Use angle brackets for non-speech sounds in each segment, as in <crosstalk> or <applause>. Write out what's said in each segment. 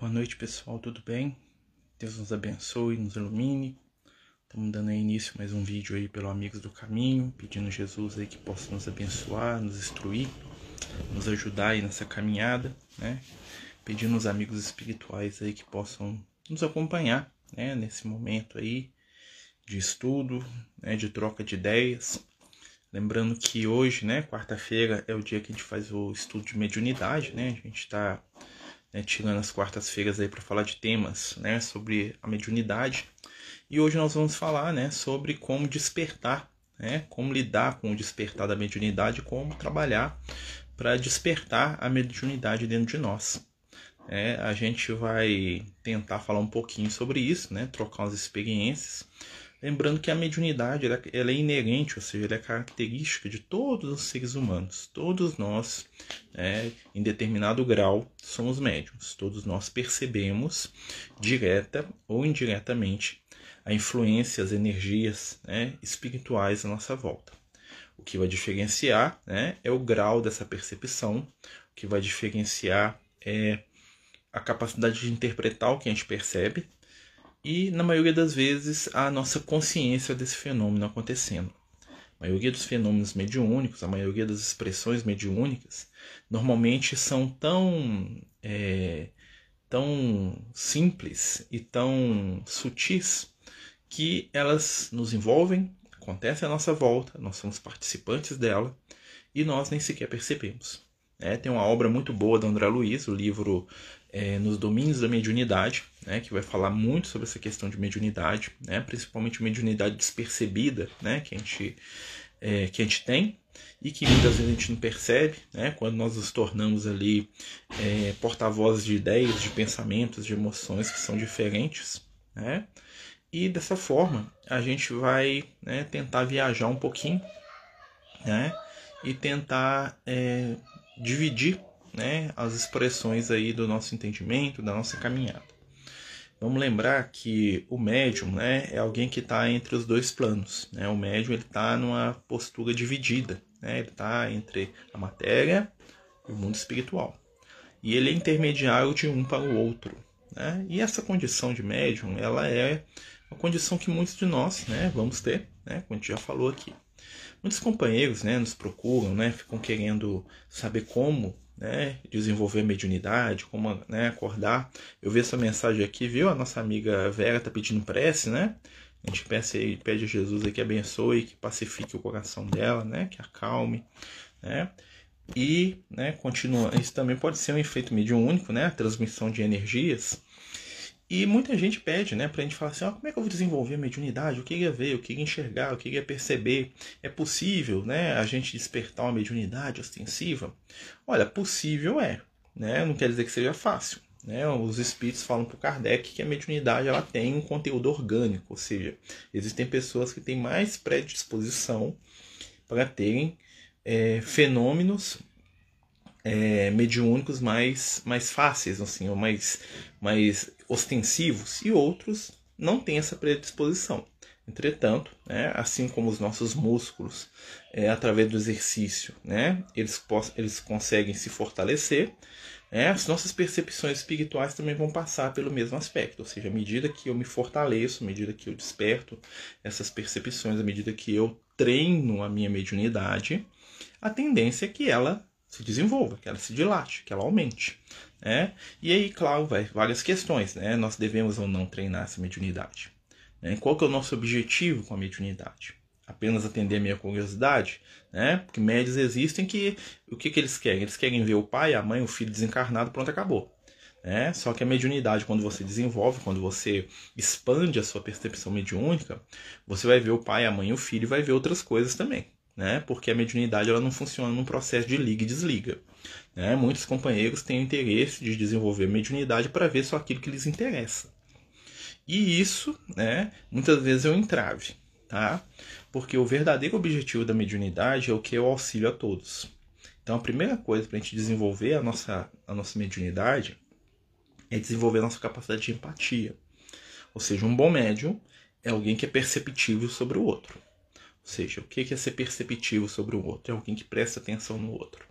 Boa noite, pessoal, tudo bem? Deus nos abençoe, nos ilumine. Estamos dando início a mais um vídeo aí pelo Amigos do Caminho, pedindo Jesus aí que possa nos abençoar, nos instruir, nos ajudar aí nessa caminhada, né? Pedindo os amigos espirituais aí que possam nos acompanhar, né? Nesse momento aí de estudo, né? De troca de ideias. Lembrando que hoje, né? Quarta-feira é o dia que a gente faz o estudo de mediunidade, né? A gente está né, tirando as quartas-feiras aí para falar de temas, né, sobre a mediunidade. E hoje nós vamos falar, né, sobre como despertar, né, como lidar com o despertar da mediunidade, como trabalhar para despertar a mediunidade dentro de nós. É, a gente vai tentar falar um pouquinho sobre isso, né, trocar umas experiências Lembrando que a mediunidade ela, é inerente, ou seja, ela é característica de todos os seres humanos. Todos nós, né, em determinado grau, somos médiums. Todos nós percebemos, direta ou indiretamente, a influência, as energias né, espirituais à nossa volta. O que vai diferenciar né, é o grau dessa percepção, o que vai diferenciar é a capacidade de interpretar o que a gente percebe, e, na maioria das vezes, a nossa consciência desse fenômeno acontecendo. A maioria dos fenômenos mediúnicos, a maioria das expressões mediúnicas, normalmente são tão, é, tão simples e tão sutis que elas nos envolvem, acontecem à nossa volta, nós somos participantes dela e nós nem sequer percebemos. É, tem uma obra muito boa do André Luiz, o livro é, Nos Domínios da Mediunidade, né, que vai falar muito sobre essa questão de mediunidade, né, principalmente mediunidade despercebida, né, que a gente, é, que a gente tem e que muitas vezes a gente não percebe, né, quando nós nos tornamos ali é, porta-vozes de ideias, de pensamentos, de emoções que são diferentes, né, e dessa forma a gente vai né, tentar viajar um pouquinho, né, e tentar é, dividir né, as expressões aí do nosso entendimento, da nossa caminhada. Vamos lembrar que o médium né, é alguém que está entre os dois planos. Né? O médium está numa postura dividida. Né? Ele está entre a matéria e o mundo espiritual. E ele é intermediário de um para o outro. Né? E essa condição de médium ela é uma condição que muitos de nós né, vamos ter, né, como a gente já falou aqui. Muitos companheiros né, nos procuram, né, ficam querendo saber como né, desenvolver mediunidade, como né, acordar. Eu vi essa mensagem aqui, viu? A nossa amiga Vera está pedindo prece, né? A gente pede, pede a Jesus aí que abençoe, que pacifique o coração dela, né? Que acalme, né? E, né, continua. Isso também pode ser um efeito mediúnico, né? A transmissão de energias. E muita gente pede, né, pra gente falar assim, ó, como é que eu vou desenvolver a mediunidade? O que ia ver, o que ia enxergar, o que ia perceber? É possível, né, a gente despertar uma mediunidade ostensiva? Olha, possível é, né? Não quer dizer que seja fácil. Né? Os espíritos falam para o Kardec que a mediunidade ela tem um conteúdo orgânico, ou seja, existem pessoas que têm mais predisposição para terem é, fenômenos é, mediúnicos mais, mais fáceis, assim, ou mais, mais ostensivos, e outros não têm essa predisposição. Entretanto, né, assim como os nossos músculos, é, através do exercício, né, eles, eles conseguem se fortalecer, né, as nossas percepções espirituais também vão passar pelo mesmo aspecto. Ou seja, à medida que eu me fortaleço, à medida que eu desperto essas percepções, à medida que eu treino a minha mediunidade, a tendência é que ela se desenvolva, que ela se dilate, que ela aumente. Né? E aí, claro, vai, várias questões. Né? Nós devemos ou não treinar essa mediunidade. Né? Qual que é o nosso objetivo com a mediunidade? Apenas atender a minha curiosidade? Né? Porque médios existem que o que, que eles querem? Eles querem ver o pai, a mãe, o filho desencarnado, pronto, acabou. Né? Só que a mediunidade, quando você desenvolve, quando você expande a sua percepção mediúnica, você vai ver o pai, a mãe e o filho e vai ver outras coisas também né? Porque a mediunidade ela não funciona num processo de liga e desliga. Né? Muitos companheiros têm interesse de desenvolver mediunidade para ver só aquilo que lhes interessa. E isso, né, muitas vezes é um entrave, tá? Porque o verdadeiro objetivo da mediunidade é o que é o auxílio a todos. Então, a primeira coisa para a gente desenvolver a nossa, a nossa mediunidade é desenvolver a nossa capacidade de empatia. Ou seja, um bom médium é alguém que é perceptível sobre o outro. Ou seja, o que é ser perceptivo sobre o outro? É alguém que presta atenção no outro.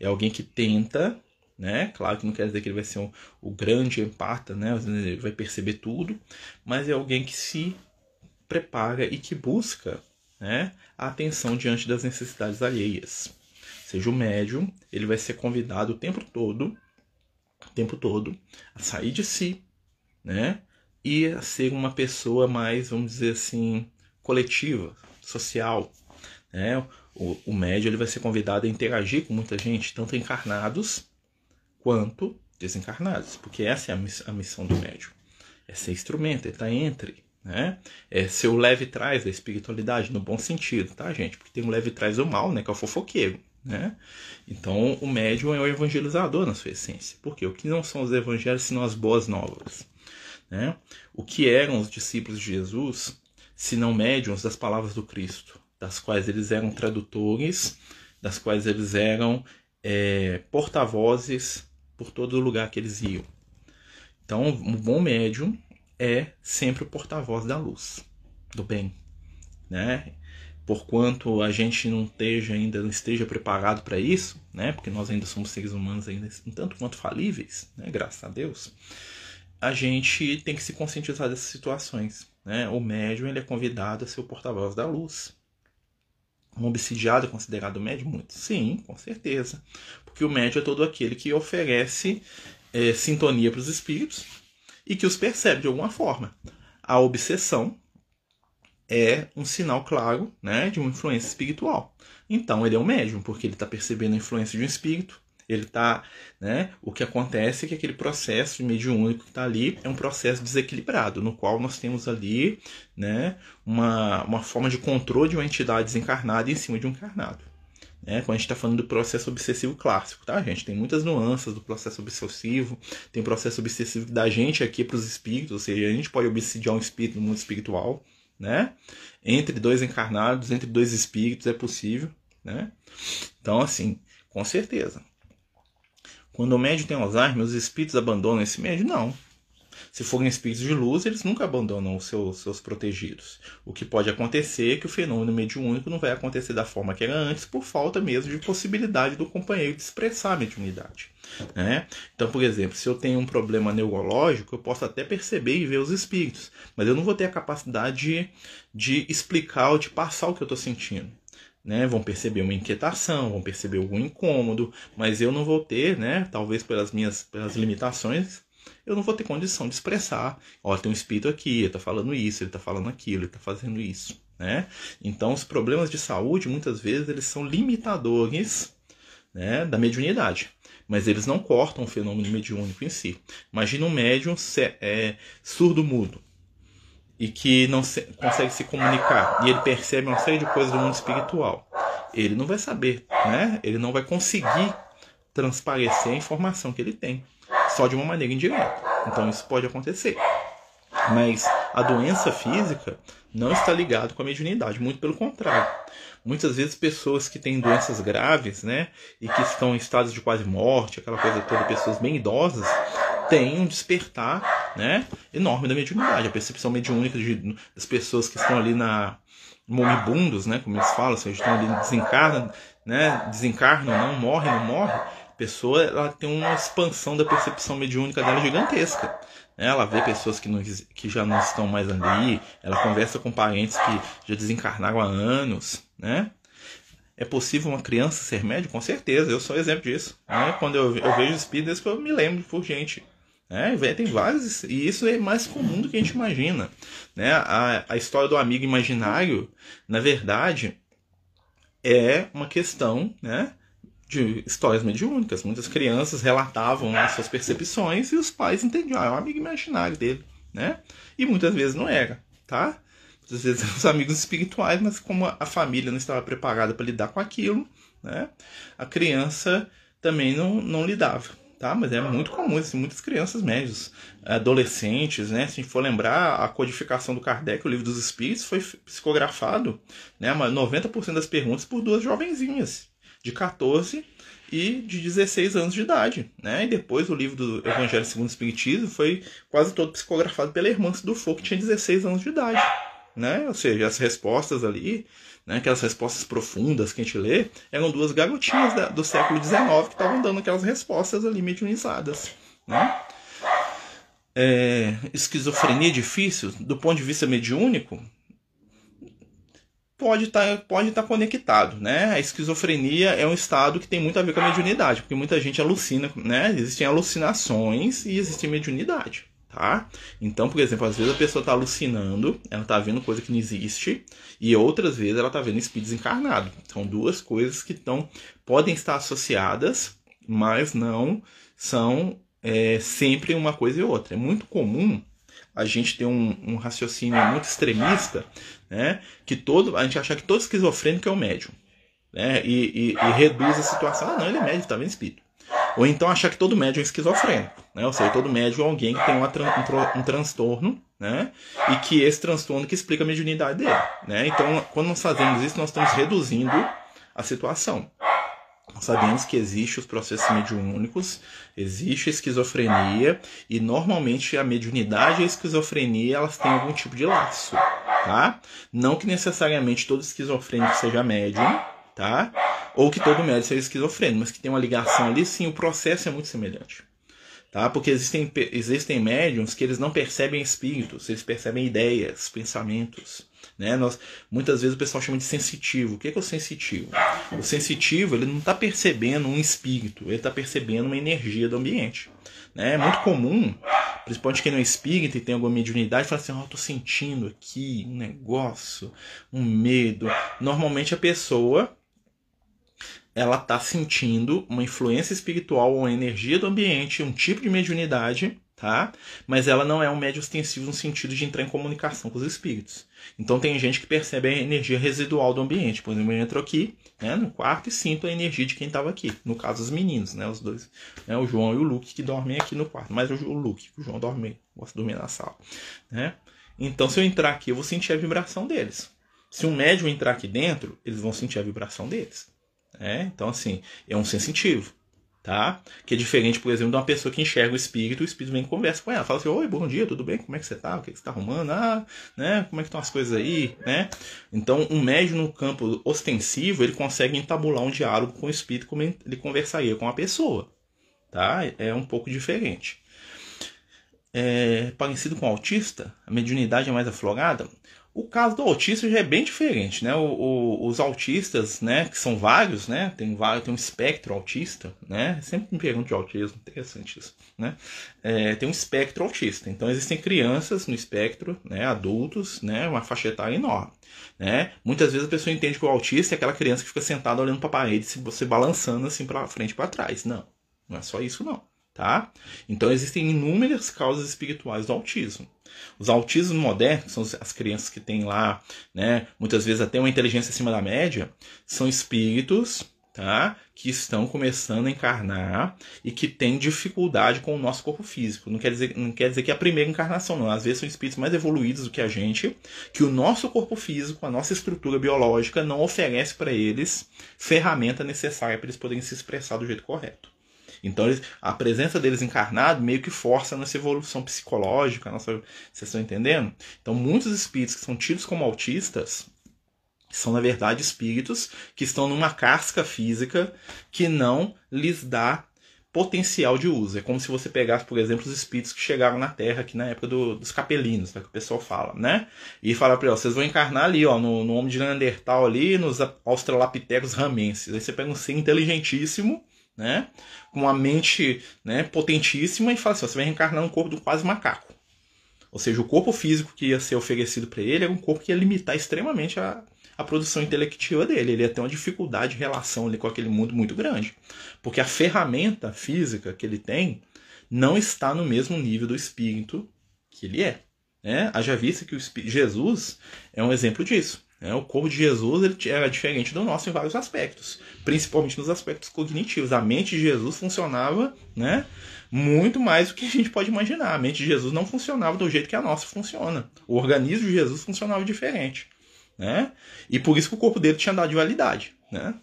É alguém que tenta né? Claro que não quer dizer que ele vai ser um, o grande empata, né? Ele vai perceber tudo, mas é alguém que se prepara e que busca, né? A atenção diante das necessidades alheias. Seja o médium, ele vai ser convidado o tempo todo, o tempo todo, a sair de si, né? E a ser uma pessoa mais, vamos dizer assim, coletiva, social, né? O, o médium ele vai ser convidado a interagir com muita gente, tanto encarnados quanto desencarnados, porque essa é a missão do médium. É ser instrumento, é estar entre, né? É ser o leve trás da espiritualidade, no bom sentido, tá, gente? Porque tem um leve trás do mal, né? Que é o fofoqueiro, né? Então, o médium é o evangelizador na sua essência. Porque o que não são os evangelhos, senão as boas novas, né? O que eram os discípulos de Jesus, se não médiums das palavras do Cristo? das quais eles eram tradutores, das quais eles eram é, porta-vozes por todo lugar que eles iam. Então, um bom médium é sempre o porta-voz da luz, do bem, né? Porquanto a gente não esteja ainda não esteja preparado para isso, né? Porque nós ainda somos seres humanos ainda um tanto quanto falíveis, né? Graças a Deus. A gente tem que se conscientizar dessas situações, né? O médium ele é convidado a ser o porta-voz da luz, um obsidiado é considerado médio? Muito. Sim, com certeza. Porque o médio é todo aquele que oferece é, sintonia para os espíritos e que os percebe de alguma forma. A obsessão é um sinal claro né, de uma influência espiritual. Então ele é um médium, porque ele está percebendo a influência de um espírito, ele tá, né? O que acontece é que aquele processo mediúnico que está ali é um processo desequilibrado, no qual nós temos ali, né, uma, uma forma de controle de uma entidade desencarnada em cima de um encarnado. Né? Quando a gente está falando do processo obsessivo clássico, tá, gente? Tem muitas nuances do processo obsessivo, tem processo obsessivo da gente aqui para os espíritos, ou seja, a gente pode obsidiar um espírito no mundo espiritual, né? Entre dois encarnados, entre dois espíritos é possível, né? Então, assim, com certeza. Quando o médium tem Alzheimer, os espíritos abandonam esse médium? Não. Se forem espíritos de luz, eles nunca abandonam os seus, seus protegidos. O que pode acontecer é que o fenômeno mediúnico não vai acontecer da forma que era antes, por falta mesmo de possibilidade do companheiro de expressar a mediunidade. Né? Então, por exemplo, se eu tenho um problema neurológico, eu posso até perceber e ver os espíritos, mas eu não vou ter a capacidade de, de explicar ou de passar o que eu estou sentindo né, vão perceber uma inquietação, vão perceber algum incômodo, mas eu não vou ter, né, talvez pelas minhas pelas limitações, eu não vou ter condição de expressar, ó, tem um espírito aqui, ele está falando isso, ele está falando aquilo, ele está fazendo isso, né? Então, os problemas de saúde, muitas vezes, eles são limitadores, né, da mediunidade, mas eles não cortam o fenômeno mediúnico em si. Imagina um médium é, surdo-mudo, e que não se, consegue se comunicar e ele percebe uma série de coisas do mundo espiritual, ele não vai saber, né? Ele não vai conseguir transparecer a informação que ele tem, só de uma maneira indireta. Então isso pode acontecer. Mas a doença física não está ligada com a mediunidade, muito pelo contrário. Muitas vezes pessoas que têm doenças graves, né, e que estão em estados de quase morte, aquela coisa toda, pessoas bem idosas, têm um despertar né, enorme da mediunidade. A percepção mediúnica de, das pessoas que estão ali na moribundos, né, como eles falam, seja, estão ali desencarnam, né, desencarnam, não morre, não morre. A pessoa ela tem uma expansão da percepção mediúnica dela gigantesca. Né? Ela vê pessoas que, não, que já não estão mais ali, ela conversa com parentes que já desencarnaram há anos, né? É possível uma criança ser médium? Com certeza, eu sou exemplo disso. Né? Quando eu, eu vejo espíritos, eu me lembro por gente é, tem vários, e isso é mais comum do que a gente imagina. Né? A, a história do amigo imaginário, na verdade, é uma questão né, de histórias mediúnicas. Muitas crianças relatavam as suas percepções e os pais entendiam, ah, é um amigo imaginário dele. Né? E muitas vezes não era, tá? Muitas vezes eram os amigos espirituais, mas como a família não estava preparada para lidar com aquilo, né? a criança também não, não lidava tá? Mas é muito comum, assim, muitas crianças médias, adolescentes, né? Se a gente for lembrar, a codificação do Kardec, o livro dos Espíritos, foi psicografado, né? 90% das perguntas por duas jovenzinhas, de 14 e de 16 anos de idade, né? E depois o livro do Evangelho segundo o Espiritismo foi quase todo psicografado pela irmã do Foucault, que tinha 16 anos de idade, né? Ou seja, as respostas ali né, aquelas respostas profundas que a gente lê, eram duas garotinhas da, do século XIX que estavam dando aquelas respostas ali mediunizadas. Né? É, esquizofrenia é difícil, do ponto de vista mediúnico, pode estar tá, pode tá conectado, né? A esquizofrenia é um estado que tem muito a ver com a mediunidade, porque muita gente alucina, né? Existem alucinações e existe mediunidade, tá? Então, por exemplo, às vezes a pessoa está alucinando, ela está vendo coisa que não existe, e outras vezes ela está vendo espírito desencarnado. São duas coisas que estão podem estar associadas, mas não são é, sempre uma coisa e outra. É muito comum a gente ter um, um raciocínio muito extremista, né? Que todo, a gente achar que todo esquizofrênico é o médium, né? E, e, e reduz a situação. Ah, não, ele é médium, tá vendo espírito. Ou então achar que todo médium é esquizofrênico, né? Ou seja, todo médium é alguém que tem uma, um, um transtorno, né? E que esse transtorno que explica a mediunidade dele, né? Então, quando nós fazemos isso, nós estamos reduzindo a situação. Nós sabemos que existem os processos mediúnicos, existe a esquizofrenia e normalmente a mediunidade e a esquizofrenia elas têm algum tipo de laço, tá? Não que necessariamente todo esquizofrênico seja médium, tá? Ou que todo médium seja esquizofrênico, mas que tem uma ligação ali, sim, o processo é muito semelhante. Tá? Porque existem, existem médiums que eles não percebem espíritos, eles percebem ideias, pensamentos. Né? Nós, muitas vezes o pessoal chama de sensitivo. O que é, que é o sensitivo? O sensitivo ele não está percebendo um espírito, ele está percebendo uma energia do ambiente. Né? É muito comum, principalmente quem não é espírita e tem alguma mediunidade, falar assim: oh, eu estou sentindo aqui um negócio, um medo. Normalmente a pessoa ela está sentindo uma influência espiritual, uma energia do ambiente, um tipo de mediunidade tá? Mas ela não é um médio ostensivo no sentido de entrar em comunicação com os espíritos. Então tem gente que percebe a energia residual do ambiente. Por exemplo, eu entro aqui né, no quarto e sinto a energia de quem estava aqui. No caso, os meninos, né? Os dois. Né, o João e o Luke que dormem aqui no quarto. Mas o Luke, o João dorme, gosta de dormir na sala. Né? Então, se eu entrar aqui, eu vou sentir a vibração deles. Se um médium entrar aqui dentro, eles vão sentir a vibração deles. Né? Então, assim, é um sensitivo tá? Que é diferente, por exemplo, de uma pessoa que enxerga o espírito, o espírito vem e conversa com ela, fala assim, oi, bom dia, tudo bem? Como é que você tá? O que, você tá arrumando? Ah, né? Como é que estão as coisas aí, né? Então, um médium no campo ostensivo, ele consegue entabular um diálogo com o espírito como ele conversaria com a pessoa, tá? É um pouco diferente. É, parecido com o autista, a mediunidade é mais aflorada. O caso do autista já é bem diferente, né? O, o, os autistas, né, que são vários, né? Tem vários, tem um espectro autista, né? Sempre me pergunto de autismo, interessante isso, né? É, tem um espectro autista. Então existem crianças no espectro, né? Adultos, né? Uma faixa etária enorme, né? Muitas vezes a pessoa entende que o autista é aquela criança que fica sentada olhando para a parede, se você balançando assim para frente e para trás. Não, não é só isso não tá? Então existem inúmeras causas espirituais do autismo. Os autismos modernos, que são as crianças que têm lá, né, muitas vezes até uma inteligência acima da média, são espíritos, tá? Que estão começando a encarnar e que têm dificuldade com o nosso corpo físico. Não quer dizer, não quer dizer que é a primeira encarnação, não. Às vezes são espíritos mais evoluídos do que a gente, que o nosso corpo físico, a nossa estrutura biológica não oferece para eles ferramenta necessária para eles poderem se expressar do jeito correto. Então eles, a presença deles encarnado meio que força nossa evolução psicológica, nossa, vocês estão entendendo? Então muitos espíritos que são tidos como autistas são na verdade espíritos que estão numa casca física que não lhes dá potencial de uso. É como se você pegasse, por exemplo, os espíritos que chegaram na Terra aqui na época do, dos capelinos, né, que o pessoal fala, né? E fala para eles, vocês vão encarnar ali, ó, no, no homem de Neandertal ali, nos australopithecus ramenses. Aí você pega um ser inteligentíssimo, né? Com uma mente né, potentíssima e fala assim: você vai reencarnar um corpo do quase macaco. Ou seja, o corpo físico que ia ser oferecido para ele era um corpo que ia limitar extremamente a, a produção intelectiva dele. Ele ia ter uma dificuldade de relação ali com aquele mundo muito grande. Porque a ferramenta física que ele tem não está no mesmo nível do espírito que ele é. Né? Haja vista que o Jesus é um exemplo disso. Né? O corpo de Jesus ele era diferente do nosso em vários aspectos, principalmente nos aspectos cognitivos. A mente de Jesus funcionava né, muito mais do que a gente pode imaginar. A mente de Jesus não funcionava do jeito que a nossa funciona. O organismo de Jesus funcionava diferente. Né? E por isso que o corpo dele tinha dado dualidade. Né?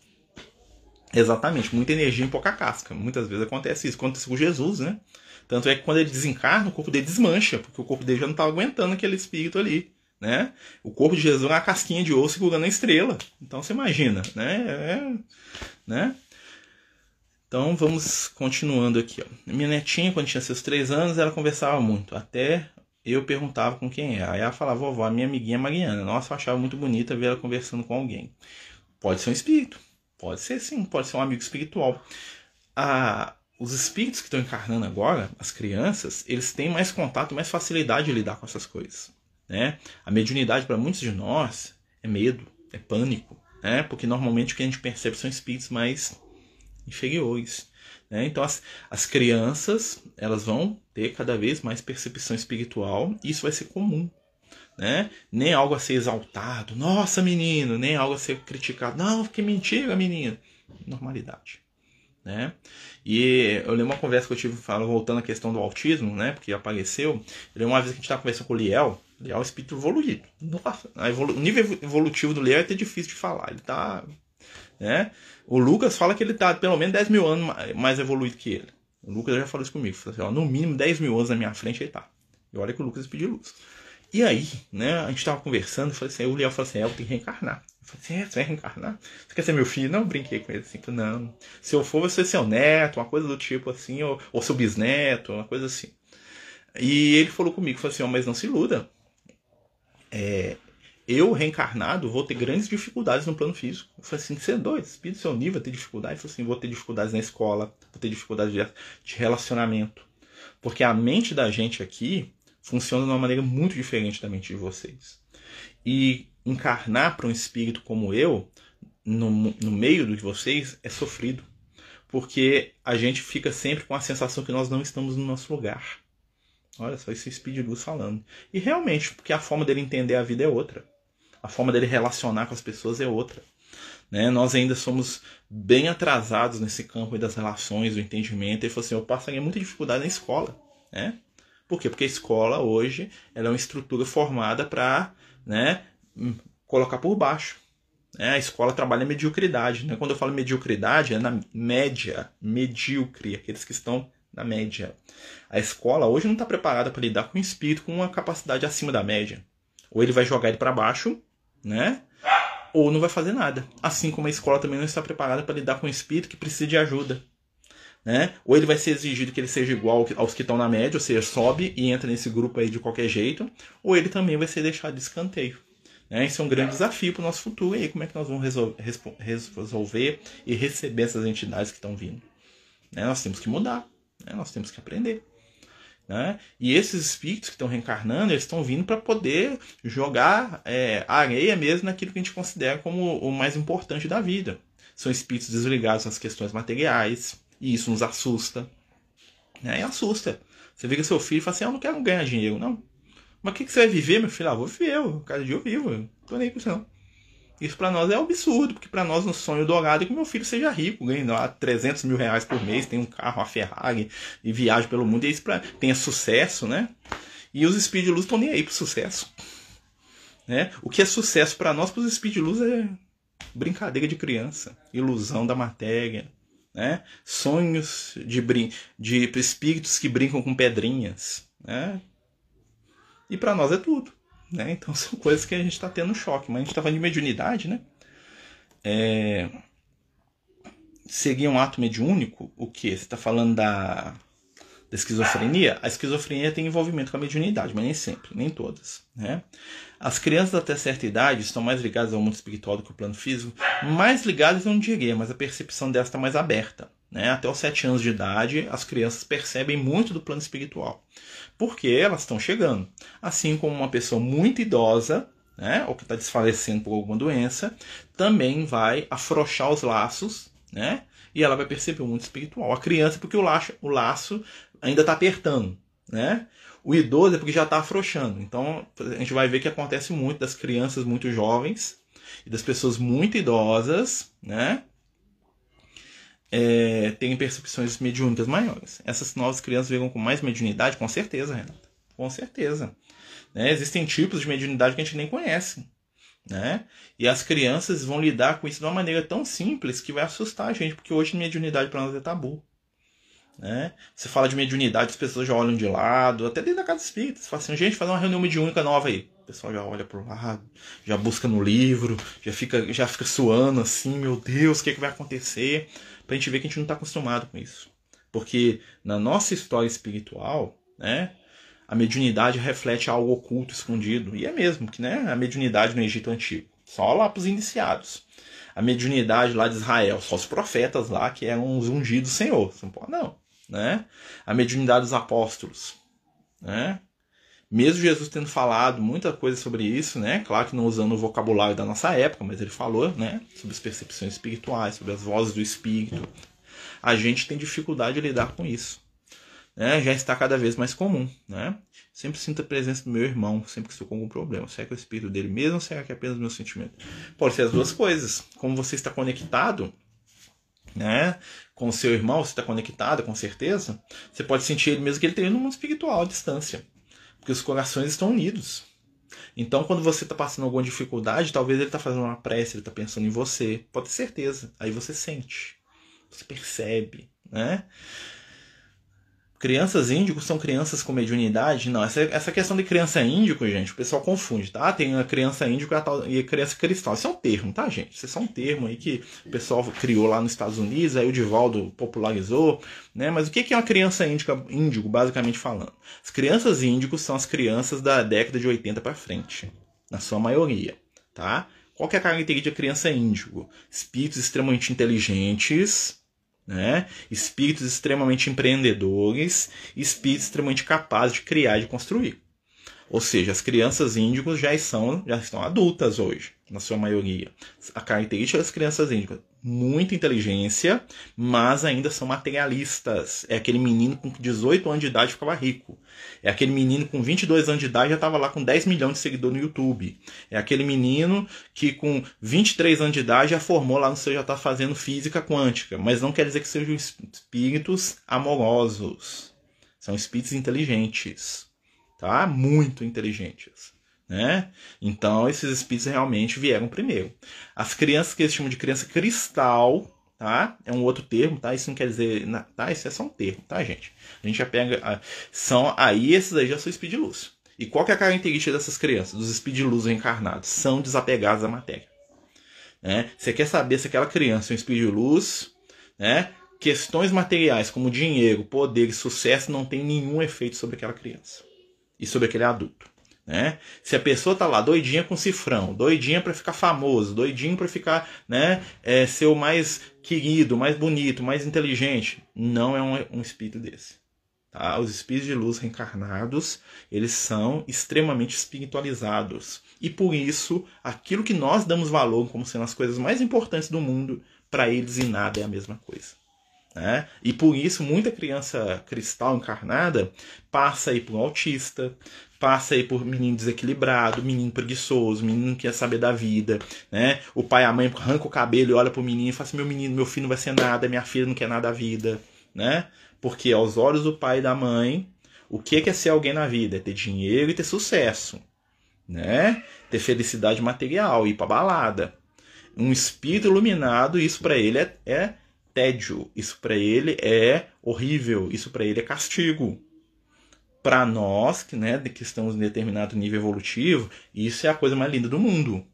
Exatamente, muita energia em pouca casca. Muitas vezes acontece isso. Acontece com Jesus, né? Tanto é que quando ele desencarna, o corpo dele desmancha, porque o corpo dele já não estava aguentando aquele espírito ali né? O corpo de Jesus é uma casquinha de osso segurando a estrela. Então você imagina, né? É, né? Então vamos continuando aqui. Ó. Minha netinha, quando tinha seus três anos, ela conversava muito. Até eu perguntava com quem é. Aí ela falava, vovó, minha amiguinha Mariana. Nossa, eu achava muito bonita ver ela conversando com alguém. Pode ser um espírito. Pode ser sim, pode ser um amigo espiritual. Ah, os espíritos que estão encarnando agora, as crianças, eles têm mais contato, mais facilidade de lidar com essas coisas. Né? A mediunidade para muitos de nós é medo, é pânico, né? porque normalmente o que a gente percebe são espíritos mais inferiores. Né? Então as, as crianças elas vão ter cada vez mais percepção espiritual e isso vai ser comum. Né? Nem algo a ser exaltado, nossa menino, nem algo a ser criticado, não, que mentira, menino. Normalidade. Né? E eu lembro uma conversa que eu tive falando, voltando à questão do autismo, né? Porque apareceu. Eu lembro uma vez que a gente estava conversando com o Liel, Liel é um espírito evoluído. Nossa, evolu o nível evolutivo do Liel é até difícil de falar. Ele tá. Né? O Lucas fala que ele tá pelo menos 10 mil anos mais evoluído que ele. O Lucas já falou isso comigo. Falou assim, ó, no mínimo 10 mil anos na minha frente ele tá. E olha que o Lucas pediu luz. E aí, né, a gente tava conversando, falei assim, o Liel falou assim, é, eu tenho que reencarnar. Eu falei assim, é, você vai reencarnar? Você quer ser meu filho? Não, brinquei com ele assim, falei, não. Se eu for, você ser seu neto, uma coisa do tipo assim, ou, ou seu bisneto, uma coisa assim. E ele falou comigo, falou assim, oh, mas não se iluda. É, eu, reencarnado, vou ter grandes dificuldades no plano físico. Eu falei assim, você é doido, espírito seu nível vai ter dificuldade. Eu falei assim, vou ter dificuldades na escola, vou ter dificuldades de, de relacionamento. Porque a mente da gente aqui funciona de uma maneira muito diferente da mente de vocês. E encarnar para um espírito como eu, no, no meio de vocês, é sofrido. Porque a gente fica sempre com a sensação que nós não estamos no nosso lugar. Olha só esse Speed Luz falando. E realmente, porque a forma dele entender a vida é outra. A forma dele relacionar com as pessoas é outra. Né? Nós ainda somos bem atrasados nesse campo das relações, do entendimento. Ele falou assim: eu passaria muita dificuldade na escola. Né? Por quê? Porque a escola hoje ela é uma estrutura formada para né, colocar por baixo. Né? A escola trabalha mediocridade. Né? Quando eu falo mediocridade, é na média, medíocre, aqueles que estão na média. A escola hoje não está preparada para lidar com um espírito com uma capacidade acima da média. Ou ele vai jogar ele para baixo, né? Ou não vai fazer nada. Assim como a escola também não está preparada para lidar com um espírito que precisa de ajuda. Né? Ou ele vai ser exigido que ele seja igual aos que estão na média, ou seja, sobe e entra nesse grupo aí de qualquer jeito, ou ele também vai ser deixado de escanteio. Né? Isso é um grande desafio para o nosso futuro. E aí, como é que nós vamos resolver e receber essas entidades que estão vindo? Né? Nós temos que mudar. Né? Nós temos que aprender. Né? E esses espíritos que estão reencarnando, eles estão vindo para poder jogar é, areia mesmo naquilo que a gente considera como o mais importante da vida. São espíritos desligados nas questões materiais, e isso nos assusta. Né? E assusta. Você vê que seu filho fala assim: ah, Eu não quero ganhar dinheiro, não. Mas o que, que você vai viver, meu filho? Ah, vou viver, cada dia eu vivo, eu tô nem com isso não. Isso para nós é absurdo, porque para nós o sonho dourado é que meu filho seja rico, ganhe lá 300 mil reais por mês, tenha um carro, uma Ferrari e viaje pelo mundo e isso pra, tenha sucesso, né? E os Speed Luz estão nem aí pro sucesso. Né? O que é sucesso para nós, para os Speed Luz, é brincadeira de criança, ilusão da matéria, né? sonhos de, de espíritos que brincam com pedrinhas. Né? E para nós é tudo. Né? Então <laughs> são coisas que a gente está tendo choque. Mas a gente está falando de mediunidade, né? É... Seguir um ato mediúnico, o que? Você está falando da, da esquizofrenia? A esquizofrenia tem envolvimento com a mediunidade, mas nem sempre, nem todas. Né? As crianças até certa idade estão mais ligadas ao mundo espiritual do que ao plano físico. Mais ligadas eu não diria, mas a percepção delas está mais aberta. Né? Até os 7 anos de idade, as crianças percebem muito do plano espiritual porque elas estão chegando. Assim como uma pessoa muito idosa, né, ou que está desfalecendo por alguma doença, também vai afrouxar os laços, né, e ela vai perceber o mundo espiritual. A criança, porque o laço, o laço ainda está apertando, né? O idoso é porque já está afrouxando. Então a gente vai ver que acontece muito das crianças muito jovens e das pessoas muito idosas, né? É, têm percepções mediúnicas maiores. Essas novas crianças vêm com mais mediunidade? Com certeza, Renata. Com certeza. Né? Existem tipos de mediunidade que a gente nem conhece. Né? E as crianças vão lidar com isso de uma maneira tão simples que vai assustar a gente, porque hoje mediunidade para nós é tabu. Né? Você fala de mediunidade, as pessoas já olham de lado, até dentro da casa espírita. Você fala assim, gente, fazer uma reunião mediúnica nova aí. O pessoal já olha pro lado, já busca no livro, já fica, já fica suando assim, meu Deus, o que, é que vai acontecer? Pra gente ver que a gente não está acostumado com isso. Porque na nossa história espiritual, né, a mediunidade reflete algo oculto, escondido. E é mesmo, que né, a mediunidade no Egito Antigo. Só lá para os iniciados. A mediunidade lá de Israel, só os profetas lá que eram os ungidos do Senhor. Não não. Né? A mediunidade dos apóstolos. Né? Mesmo Jesus tendo falado muita coisa sobre isso, né? Claro que não usando o vocabulário da nossa época, mas ele falou, né? Sobre as percepções espirituais, sobre as vozes do Espírito. A gente tem dificuldade de lidar com isso. Né? Já está cada vez mais comum, né? Sempre sinto a presença do meu irmão, sempre que estou com algum problema. Será que é o espírito dele mesmo ou será que é apenas o meu sentimento? Pode ser as duas coisas. Como você está conectado, né? Com o seu irmão, você está conectado, com certeza. Você pode sentir ele mesmo que ele esteja no mundo espiritual, à distância porque os corações estão unidos. Então, quando você está passando alguma dificuldade, talvez ele está fazendo uma prece, ele está pensando em você. Pode ter certeza. Aí você sente, você percebe, né? Crianças índicos são crianças com mediunidade? Não, essa, essa questão de criança índico, gente, o pessoal confunde, tá? Tem a criança índico e a criança cristal. Isso é um termo, tá, gente? Isso é só um termo aí que o pessoal criou lá nos Estados Unidos, aí o Divaldo popularizou, né? Mas o que é uma criança índica, índico, basicamente falando? As crianças índicos são as crianças da década de 80 para frente, na sua maioria, tá? Qual que é a característica da criança índico? Espíritos extremamente inteligentes, né? Espíritos extremamente empreendedores, espíritos extremamente capazes de criar e de construir. Ou seja, as crianças índicos já são, já estão adultas hoje, na sua maioria. A característica das crianças índicas, muita inteligência, mas ainda são materialistas. É aquele menino com 18 anos de idade ficava rico. É aquele menino com 22 anos de idade já estava lá com 10 milhões de seguidores no YouTube. É aquele menino que com 23 anos de idade já formou lá no seu, já está fazendo física quântica. Mas não quer dizer que sejam espíritos amorosos. São espíritos inteligentes. Tá? Muito inteligentes. Né? Então, esses espíritos realmente vieram primeiro. As crianças que eles chamam de criança cristal, tá? É um outro termo, tá? Isso não quer dizer, tá? Isso é só um termo, tá, gente? A gente já pega, são aí esses aí já são espíritos de luz. E qual que é a característica dessas crianças, dos espíritos de luz reencarnados? São desapegados da matéria. Né? Você quer saber se aquela criança é um espírito de luz, né? Questões materiais como dinheiro, poder e sucesso não tem nenhum efeito sobre aquela criança e sobre aquele adulto. Né? Se a pessoa tá lá doidinha com cifrão, doidinha para ficar famoso, doidinho para ficar, né, é, ser o mais querido, mais bonito, mais inteligente, não é um, um espírito desse. Tá? Os espíritos de luz reencarnados, eles são extremamente espiritualizados. E por isso, aquilo que nós damos valor como sendo as coisas mais importantes do mundo, para eles e nada é a mesma coisa. Né? E por isso, muita criança cristal encarnada passa aí por um autista, passa aí por menino desequilibrado, menino preguiçoso, menino que quer saber da vida, né? O pai e a mãe arranca o cabelo olha pro menino e fala assim, meu menino, meu filho não vai ser nada, minha filha não quer nada da vida, né? Porque aos olhos do pai e da mãe, o que é ser alguém na vida? É ter dinheiro e ter sucesso, né? Ter felicidade material, ir pra balada. Um espírito iluminado, isso para ele é, é tédio, isso para ele é horrível, isso para ele é castigo para nós, que, né, que estamos em determinado nível evolutivo, isso é a coisa mais linda do mundo.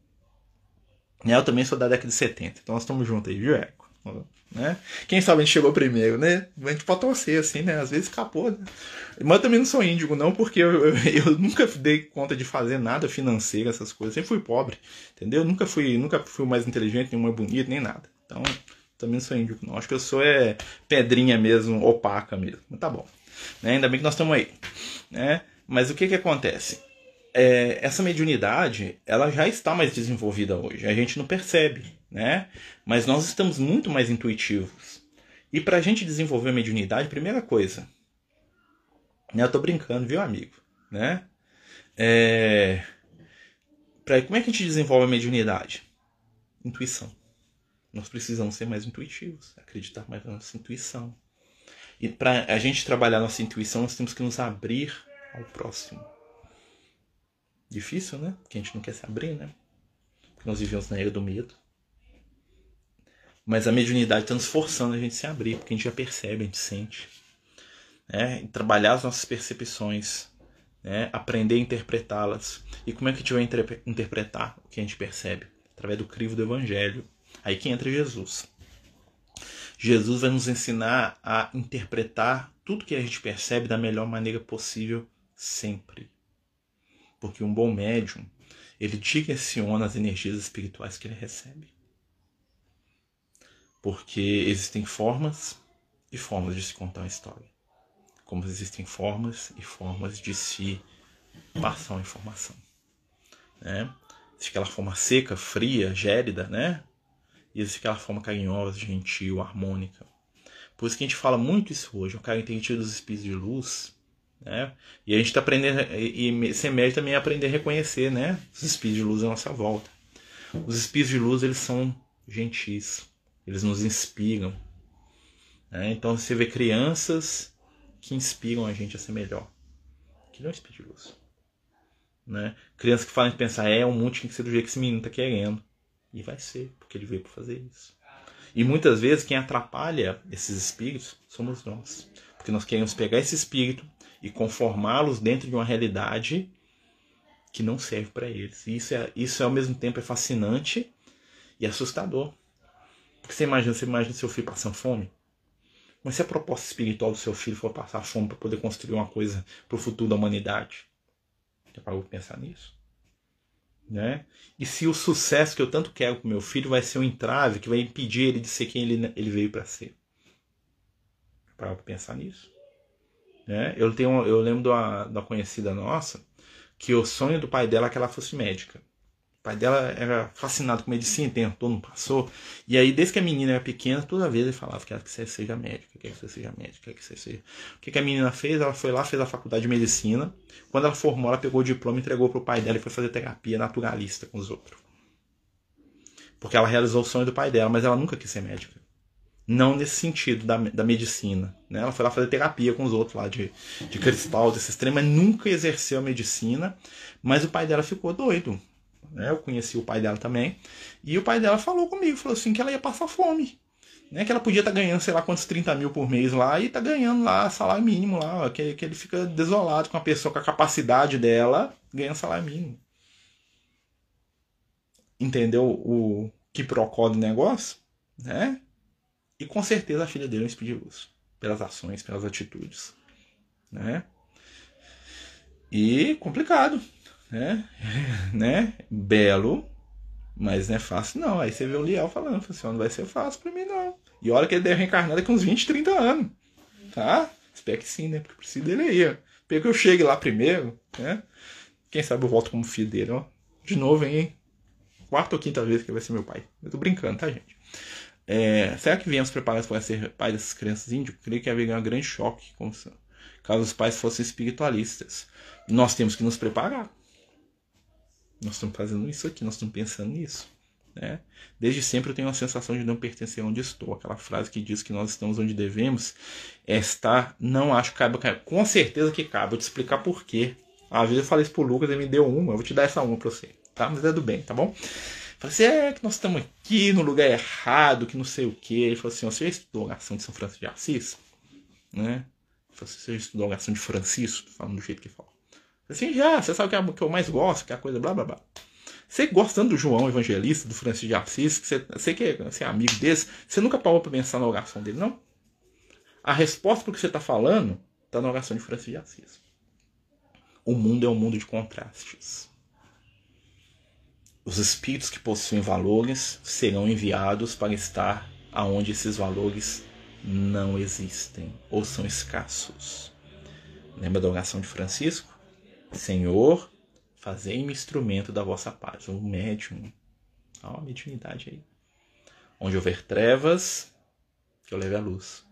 Né, eu também sou da década de 70, então nós estamos juntos aí, viu, Eco? Né? Quem sabe a gente chegou primeiro, né? A gente pode torcer, assim, né? Às vezes escapou, né? Mas eu também não sou índigo, não, porque eu, eu, <laughs> eu, nunca dei conta de fazer nada financeiro, essas coisas. Eu sempre fui pobre, entendeu? Nunca fui, nunca fui mais inteligente, nem mais bonito, nem nada. Então, também não sou índigo, não. Acho que eu sou é pedrinha mesmo, opaca mesmo. Mas tá bom. Né? Ainda bem que nós estamos aí. Né? Mas o que, que acontece? É, essa mediunidade ela já está mais desenvolvida hoje. A gente não percebe, né? Mas nós estamos muito mais intuitivos. E para a gente desenvolver a mediunidade, primeira coisa, né? eu tô brincando, viu, amigo? Né? É... Pra... Como é que a gente desenvolve a mediunidade? Intuição. Nós precisamos ser mais intuitivos, acreditar mais na nossa intuição. E para a gente trabalhar nossa intuição, nós temos que nos abrir ao próximo. Difícil, né? Porque a gente não quer se abrir, né? Porque nós vivemos na era do medo. Mas a mediunidade está nos forçando a gente se abrir, porque a gente já percebe, a gente sente. né? trabalhar as nossas percepções, né? aprender a interpretá-las. E como é que a gente vai interpretar o que a gente percebe? Através do crivo do Evangelho. Aí que entra Jesus. Jesus vai nos ensinar a interpretar tudo que a gente percebe da melhor maneira possível sempre. Porque um bom médium, ele direciona as energias espirituais que ele recebe. Porque existem formas e formas de se contar uma história. Como existem formas e formas de se passar uma informação. Né? Existe aquela forma seca, fria, gélida, né? E existe aquela forma carinhosa, gentil, harmônica. Por isso que a gente fala muito isso hoje, o cara entendido dos espíritos de luz, né? E a gente está aprendendo, e ser médio também é aprender a reconhecer, né? Os espíritos de luz à nossa volta. Os espíritos de luz, eles são gentis, eles nos inspiram. Né? Então você vê crianças que inspiram a gente a ser melhor. Que não é espírito de luz. Né? Crianças que falam de pensar, é, um monte tem que ser do jeito que esse menino está querendo. E vai ser, porque ele veio para fazer isso. E muitas vezes quem atrapalha esses espíritos somos nós. Porque nós queremos pegar esse espírito e conformá-los dentro de uma realidade que não serve para eles. E isso, é, isso ao mesmo tempo é fascinante e assustador. Porque você imagina, você imagina seu filho passando fome? Mas se a proposta espiritual do seu filho for passar fome para poder construir uma coisa para o futuro da humanidade? Já parou pensar nisso? Né? E se o sucesso que eu tanto quero para meu filho vai ser um entrave que vai impedir ele de ser quem ele, ele veio para ser? Para pensar nisso. Né? Eu, tenho, eu lembro de uma conhecida nossa que o sonho do pai dela é que ela fosse médica. O pai dela era fascinado com medicina, tentou, não passou. E aí, desde que a menina era pequena, toda vez ele falava que quer que você seja médica, quer que você seja médica, quer que você seja. O que, que a menina fez? Ela foi lá, fez a faculdade de medicina. Quando ela formou, ela pegou o diploma, entregou pro pai dela e foi fazer terapia naturalista com os outros. Porque ela realizou o sonho do pai dela, mas ela nunca quis ser médica. Não nesse sentido da, da medicina. Né? Ela foi lá fazer terapia com os outros lá de, de cristal, desses trem, mas nunca exerceu a medicina. Mas o pai dela ficou doido né? Eu conheci o pai dela também. E o pai dela falou comigo, falou assim, que ela ia passar fome. Né, que ela podia estar tá ganhando, sei lá quantos 30 mil por mês lá, e tá ganhando lá salário mínimo lá, que, que ele fica desolado com a pessoa com a capacidade dela ganhando salário mínimo. Entendeu o que procó do negócio? Né? E com certeza a filha dele é um luz. Pelas ações, pelas atitudes. Né? E complicado né? <laughs> né? Belo, mas não é fácil não. Aí você vê o Liel falando, assim, não vai ser fácil pra mim não. E olha que ele deve reencarnar daqui uns 20, 30 anos, tá? Espero que sim, né? Porque preciso dele aí, ó. Espero que eu chegue lá primeiro, né? Quem sabe eu volto como filho dele, ó. De novo, hein? Quarta ou quinta vez que vai ser meu pai. Eu tô brincando, tá, gente? É, será que viemos preparados para ser pai dessas crianças índios? Creio que haveria um grande choque, caso os pais fossem espiritualistas. Nós temos que nos preparar. Nós estamos fazendo isso aqui, nós estamos pensando nisso. Né? Desde sempre eu tenho a sensação de não pertencer onde estou. Aquela frase que diz que nós estamos onde devemos é estar. Não acho que cabe. Com certeza que cabe. Vou te explicar por quê. Às vezes eu falei isso pro Lucas, ele me deu uma. Eu vou te dar essa uma pra você. Tá? Mas é do bem, tá bom? Falei assim: é que nós estamos aqui no lugar errado, que não sei o quê. Ele falou assim: você já estudou a oração de São Francisco de Assis? Né? Assim, você já estudou a oração de Francisco? Falando do jeito que fala. Assim, já, você sabe o que, é, que eu mais gosto, que é a coisa blá blá blá. Você gostando do João Evangelista, do Francisco de Assis, que você, você que você é amigo desse, você nunca parou para pensar na oração dele, não? A resposta para o que você está falando está na oração de Francisco de Assis. O mundo é um mundo de contrastes. Os espíritos que possuem valores serão enviados para estar aonde esses valores não existem ou são escassos. Lembra da oração de Francisco? Senhor, fazei-me instrumento da vossa paz. Um médium. Olha a mediunidade aí. Onde houver trevas, que eu leve a luz.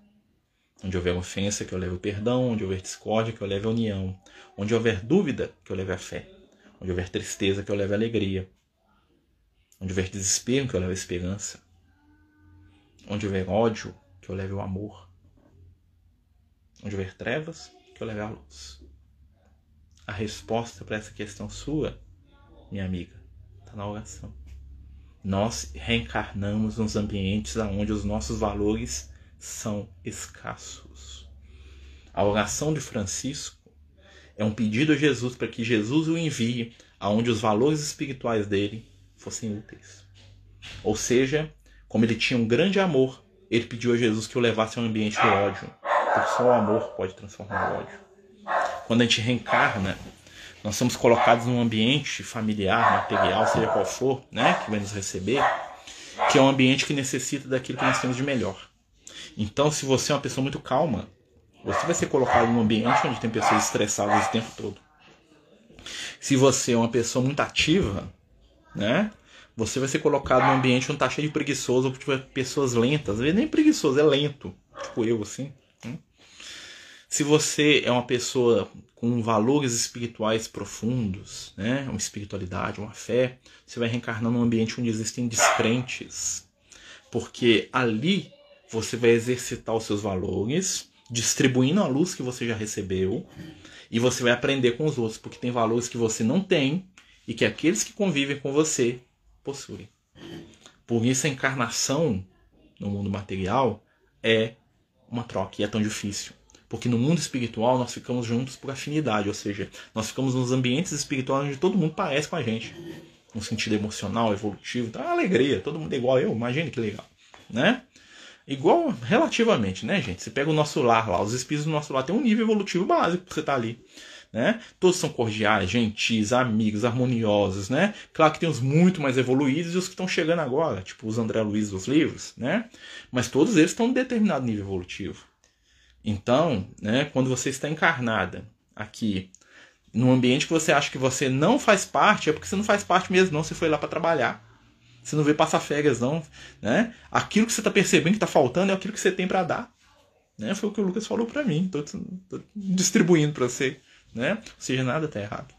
Onde houver ofensa, que eu leve o perdão. Onde houver discórdia, que eu leve a união. Onde houver dúvida, que eu leve a fé. Onde houver tristeza, que eu leve a alegria. Onde houver desespero, que eu leve a esperança. Onde houver ódio, que eu leve o amor. Onde houver trevas, que eu leve a luz. A resposta para essa questão sua, minha amiga, está na oração. Nós reencarnamos nos ambientes onde os nossos valores são escassos. A oração de Francisco é um pedido a Jesus para que Jesus o envie aonde os valores espirituais dele fossem úteis. Ou seja, como ele tinha um grande amor, ele pediu a Jesus que o levasse a um ambiente do ódio, porque só o amor pode transformar o ódio. Quando a gente reencarna, nós somos colocados num ambiente familiar, material, seja qual for, né, que vai nos receber, que é um ambiente que necessita daquilo que nós temos de melhor. Então, se você é uma pessoa muito calma, você vai ser colocado num ambiente onde tem pessoas estressadas o tempo todo. Se você é uma pessoa muito ativa, né? Você vai ser colocado num ambiente onde tá cheio de preguiçoso ou tipo, pessoas lentas. Às vezes nem preguiçoso, é lento. Tipo eu, assim. Né? Se você é uma pessoa com valores espirituais profundos, né? uma espiritualidade, uma fé, você vai reencarnar num ambiente onde existem descrentes. Porque ali você vai exercitar os seus valores, distribuindo a luz que você já recebeu, e você vai aprender com os outros, porque tem valores que você não tem e que aqueles que convivem com você possuem. Por isso a encarnação no mundo material é uma troca e é tão difícil. Porque no mundo espiritual nós ficamos juntos por afinidade, ou seja, nós ficamos nos ambientes espirituais onde todo mundo parece com a gente. No sentido emocional, evolutivo, tá alegria, todo mundo é igual eu, imagine que legal, né? Igual relativamente, né, gente? Você pega o nosso lar lá, os espíritos do nosso lar tem um nível evolutivo básico pra você tá ali. Né? Todos são cordiais, gentis, amigos, harmoniosos, né? Claro que tem os muito mais evoluídos e os que estão chegando agora, tipo os André Luiz dos livros, né? Mas todos eles estão em determinado nível evolutivo. Então, né, quando você está encarnada aqui, num ambiente que você acha que você não faz parte, é porque você não faz parte mesmo, não. Você foi lá para trabalhar. Você não veio passar férias, não. Né? Aquilo que você está percebendo que está faltando é aquilo que você tem para dar. Né? Foi o que o Lucas falou para mim. Estou distribuindo para você. Né? Ou seja, nada está errado.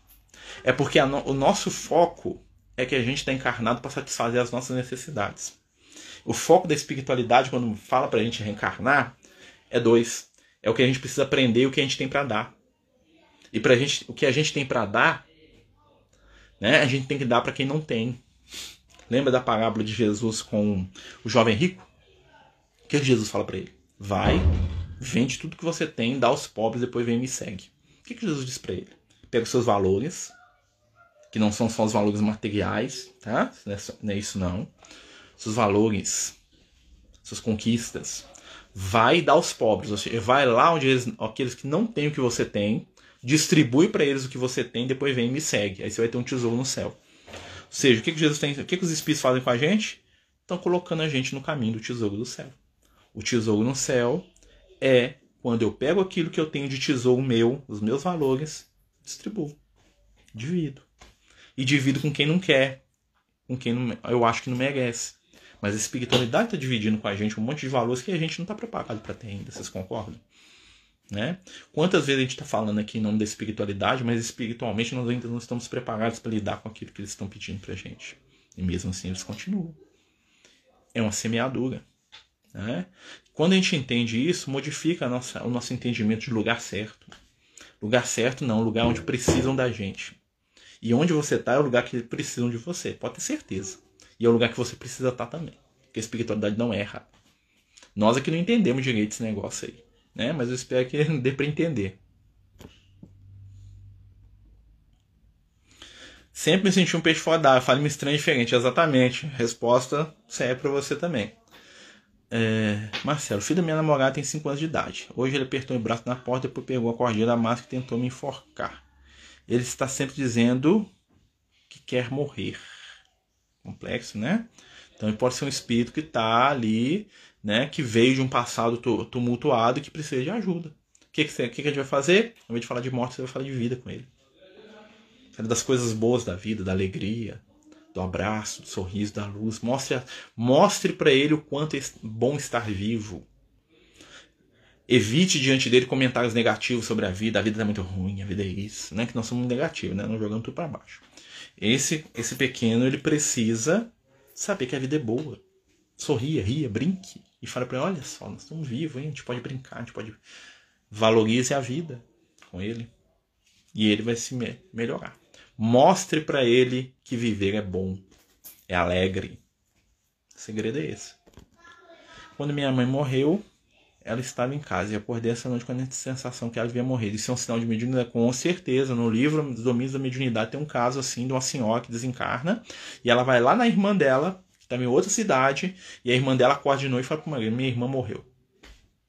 É porque no, o nosso foco é que a gente está encarnado para satisfazer as nossas necessidades. O foco da espiritualidade, quando fala para a gente reencarnar, é dois. É o que a gente precisa aprender e o que a gente tem para dar. E pra gente, o que a gente tem para dar, né, a gente tem que dar para quem não tem. Lembra da parábola de Jesus com o jovem rico? O que Jesus fala para ele? Vai, vende tudo que você tem, dá aos pobres, depois vem e me segue. O que Jesus diz para ele? Pega os seus valores, que não são só os valores materiais, tá? Não é isso não. Seus valores, suas conquistas. Vai dar aos pobres, ou seja, vai lá onde eles, aqueles que não têm o que você tem, distribui para eles o que você tem, depois vem e me segue. Aí você vai ter um tesouro no céu. Ou seja, o que, que Jesus tem, o que, que os espíritos fazem com a gente? Estão colocando a gente no caminho do tesouro do céu. O tesouro no céu é quando eu pego aquilo que eu tenho de tesouro meu, os meus valores, distribuo, divido. E divido com quem não quer, com quem não, eu acho que não merece. Mas a espiritualidade está dividindo com a gente um monte de valores que a gente não está preparado para ter ainda. Vocês concordam? Né? Quantas vezes a gente está falando aqui em nome da espiritualidade, mas espiritualmente nós ainda não estamos preparados para lidar com aquilo que eles estão pedindo para a gente. E mesmo assim eles continuam. É uma semeadura. Né? Quando a gente entende isso, modifica nossa, o nosso entendimento de lugar certo. Lugar certo não, lugar onde precisam da gente. E onde você está é o lugar que precisam de você, pode ter certeza. E é o lugar que você precisa estar também. Porque a espiritualidade não erra. Nós aqui não entendemos direito esse negócio aí né? Mas eu espero que <laughs> dê para entender. Sempre me senti um peixe fora d'água, fale-me estranho diferente. Exatamente. Resposta serve para você também. É, Marcelo, filho da minha namorada tem 5 anos de idade. Hoje ele apertou o braço na porta e depois pegou a cordinha da máscara e tentou me enforcar. Ele está sempre dizendo que quer morrer. Complexo, né? Então pode ser um espírito que está ali né, que veio de um passado tumultuado e que precisa de ajuda. O que, que, você, que, que a gente vai fazer? Ao invés de falar de morte, você vai falar de vida com ele. Das coisas boas da vida, da alegria, do abraço, do sorriso, da luz. Mostre, mostre para ele o quanto é bom estar vivo. Evite diante dele comentários negativos sobre a vida. A vida é muito ruim, a vida é isso. Né? Que nós somos negativos, né? Nós jogamos tudo para baixo. Esse, esse pequeno ele precisa saber que a vida é boa. Sorria, ria, brinque e fala para ele: olha só, nós estamos vivos, hein? a gente pode brincar, a gente pode. Valorize a vida com ele. E ele vai se me melhorar. Mostre para ele que viver é bom, é alegre. O segredo é esse. Quando minha mãe morreu, ela estava em casa e acordei essa noite com a sensação que ela devia morrer. Isso é um sinal de mediunidade, com certeza. No livro dos Domínios da Mediunidade tem um caso assim de uma senhora que desencarna e ela vai lá na irmã dela, que está em outra cidade, e a irmã dela acorda de noite e fala para minha irmã morreu.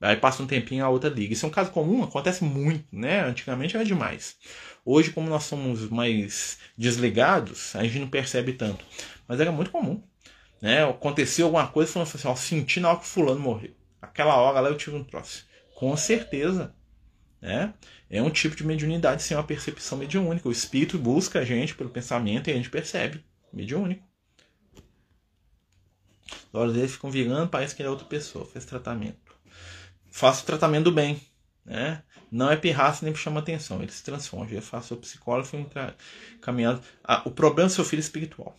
Aí passa um tempinho a outra liga. Isso é um caso comum, acontece muito, né? Antigamente era demais. Hoje, como nós somos mais desligados, a gente não percebe tanto. Mas era muito comum. Né? Aconteceu alguma coisa, falando assim, ó, senti na hora que fulano morreu. Aquela hora lá eu tive um troço. Com certeza. Né? É um tipo de mediunidade sem uma percepção mediúnica. O espírito busca a gente pelo pensamento e a gente percebe. Mediúnico. Os olhos dele ficam virando, parece que ele é outra pessoa. Fez tratamento faça o tratamento do bem. Né? Não é pirraça nem chama atenção. Ele se transforma. Já faço o psicólogo, foi caminhado. Ah, o problema é seu filho espiritual.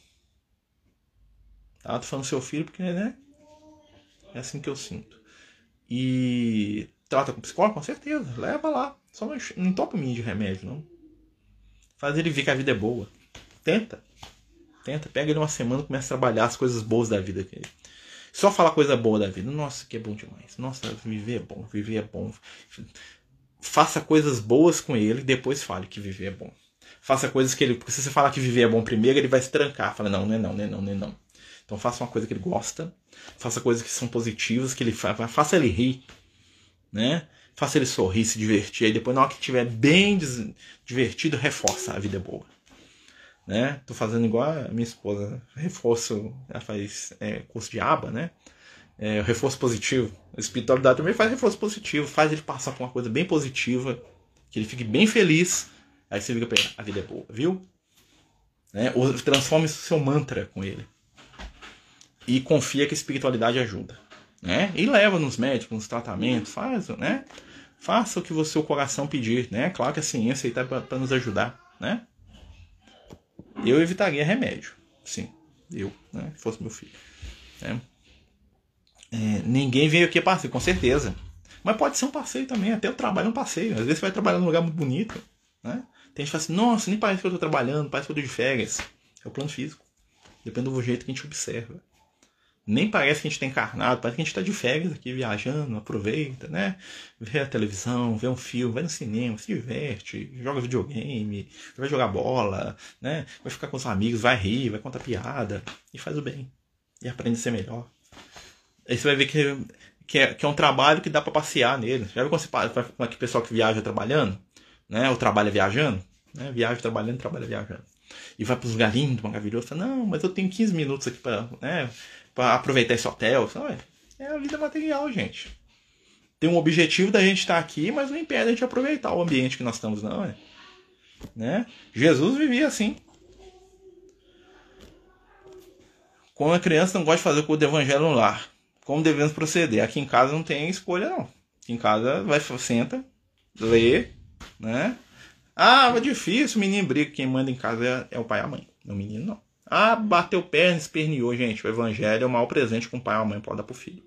Tá? Tô falando seu filho porque, né? É assim que eu sinto. E trata com psicólogo, com certeza. Leva lá. Só não, não topa mim de remédio, não. Faz ele ver que a vida é boa. Tenta. Tenta. Pega ele uma semana e começa a trabalhar as coisas boas da vida. Só falar coisa boa da vida. Nossa, que é bom demais. Nossa, viver é bom, viver é bom. Faça coisas boas com ele, depois fale que viver é bom. Faça coisas que ele. Porque se você falar que viver é bom primeiro, ele vai se trancar. Fala, não, não é não, não é não, não é não. Então faça uma coisa que ele gosta. Faça coisas que são positivas, que ele fa faça ele rir. Né? Faça ele sorrir, se divertir. Aí depois, na hora que estiver bem divertido, reforça a vida é boa né? Tô fazendo igual a minha esposa, reforço, ela faz é, curso de aba, né? É, reforço positivo. A espiritualidade também faz reforço positivo, faz ele passar por uma coisa bem positiva, que ele fique bem feliz. Aí você pra ele, a vida é boa, viu? Né? Ou transforma isso seu mantra com ele. E confia que a espiritualidade ajuda. Né? E leva nos médicos, nos tratamentos, faz, né? Faça o que o seu coração pedir, né? Claro que a ciência está para nos ajudar, né? Eu evitaria remédio, sim. Eu, né? Se fosse meu filho. Né? É, ninguém veio aqui passeio, com certeza. Mas pode ser um passeio também, até o trabalho é um passeio. Às vezes você vai trabalhar num lugar muito bonito, né? Tem gente que fala assim, nossa, nem parece que eu estou trabalhando, parece que eu estou de férias. É o plano físico. Depende do jeito que a gente observa nem parece que a gente está encarnado, parece que a gente está de férias aqui viajando, aproveita, né? Vê a televisão, vê um filme, vai no cinema, se diverte, joga videogame, vai jogar bola, né? Vai ficar com os amigos, vai rir, vai contar piada e faz o bem. E aprende a ser melhor. Aí você vai ver que, que, é, que é um trabalho que dá para passear nele. Já viu quando você com aquele pessoal que viaja trabalhando, né? Ou trabalha viajando, né? Viaja trabalhando, trabalha viajando. E vai para os lugares lindos, maravilhosos. Não, mas eu tenho 15 minutos aqui para né, para aproveitar esse hotel. Sabe? É a vida material, gente. Tem um objetivo da gente estar aqui, mas não impede a gente aproveitar o ambiente que nós estamos, não, é? Né? Jesus vivia assim. Quando a criança não gosta de fazer o culto do evangelho no lar, como devemos proceder? Aqui em casa não tem escolha, não. Aqui em casa vai, senta, lê, né? Ah, é difícil, o menino briga. Quem manda em casa é, é o pai e a mãe. O menino não. Ah, bateu perna, esperneou, gente. O evangelho é o maior presente que um pai ou uma mãe pode dar pro filho.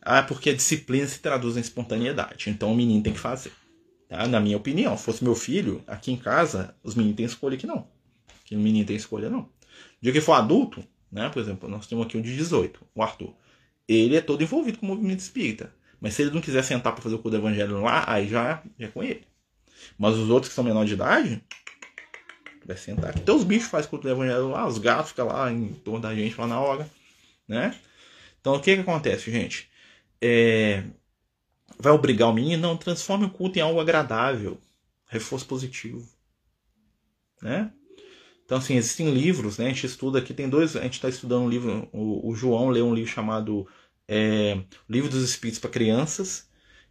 Ah, porque a disciplina se traduz em espontaneidade. Então o menino tem que fazer. Tá? Na minha opinião, se fosse meu filho, aqui em casa, os meninos têm escolha aqui não. Que o menino tem escolha não. Dia que for adulto, né? Por exemplo, nós temos aqui um de 18, o Arthur. Ele é todo envolvido com o movimento espírita. Mas se ele não quiser sentar para fazer o culto do evangelho lá, aí já, já é com ele. Mas os outros que são menor de idade, vai sentar aqui. Então os bichos fazem culto do evangelho lá, os gatos ficam lá em torno da gente lá na hora, né? Então o que que acontece, gente? É... Vai obrigar o menino? Não, transforme o culto em algo agradável, reforço positivo, né? Então, assim, existem livros, né? A gente estuda aqui, tem dois. A gente está estudando um livro. O, o, João lê um livro chamado é, Livro dos Espíritos para Crianças.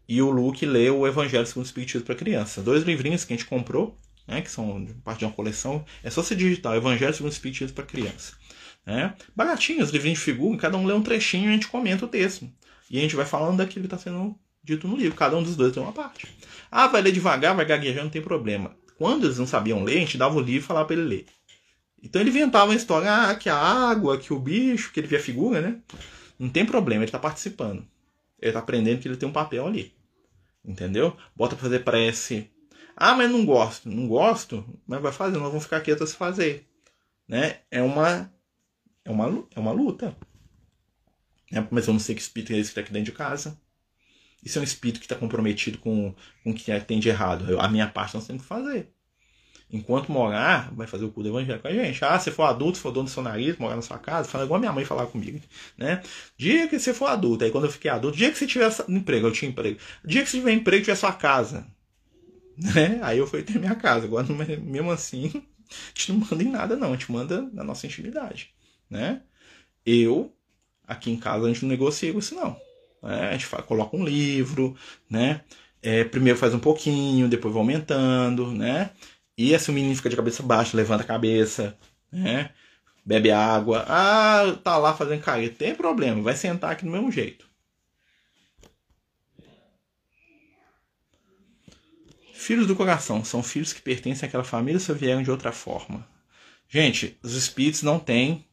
E o Luke lê o Evangelho segundo o Espiritismo para Crianças. Dois livrinhos que a gente comprou né, que são parte de uma coleção, é só você digitar Evangelho segundo o Espiritismo para criança. Né? Baratinhos, livrinhos de figura, cada um lê um trechinho e a gente comenta o texto. E a gente vai falando daquilo que está sendo dito no livro. Cada um dos dois tem uma parte. Ah, vai ler devagar, vai gaguejar, não tem problema. Quando eles não sabiam ler, a gente dava o livro e falava para ele ler. Então ele inventava uma história, ah, que a água, que o bicho, que ele via figura, né? Não tem problema, ele está participando. Ele está aprendendo que ele tem um papel ali. Entendeu? Bota para fazer prece, ah, mas não gosto. Não gosto, mas vai fazer, nós vamos ficar quietos se fazer. Né? É uma é uma é uma luta. Né? Mas vamos ter que espírito é esse que está aqui dentro de casa. Isso é um espírito que está comprometido com, com o que tem de errado. Eu, a minha parte nós temos que fazer. Enquanto morar, vai fazer o cu do evangelho com a gente. Ah, se for adulto, se for dono do seu nariz, morar na sua casa, fala igual minha mãe falar comigo, né? Dia que você for adulto, aí quando eu fiquei adulto, dia que você tiver emprego, eu tinha emprego. Dia que você tiver emprego, tiver sua casa, né? Aí eu fui ter minha casa. Agora, mesmo assim, <laughs> a gente não manda em nada, não. A gente manda na nossa intimidade, né? Eu, aqui em casa, a gente não negocia isso, não. É, a gente faz, coloca um livro, né? É, primeiro faz um pouquinho, depois vai aumentando, né? E se o menino fica de cabeça baixa, levanta a cabeça, né? Bebe água. Ah, tá lá fazendo cair. Tem problema, vai sentar aqui do mesmo jeito. Filhos do coração são filhos que pertencem àquela família ou vieram de outra forma. Gente, os espíritos não têm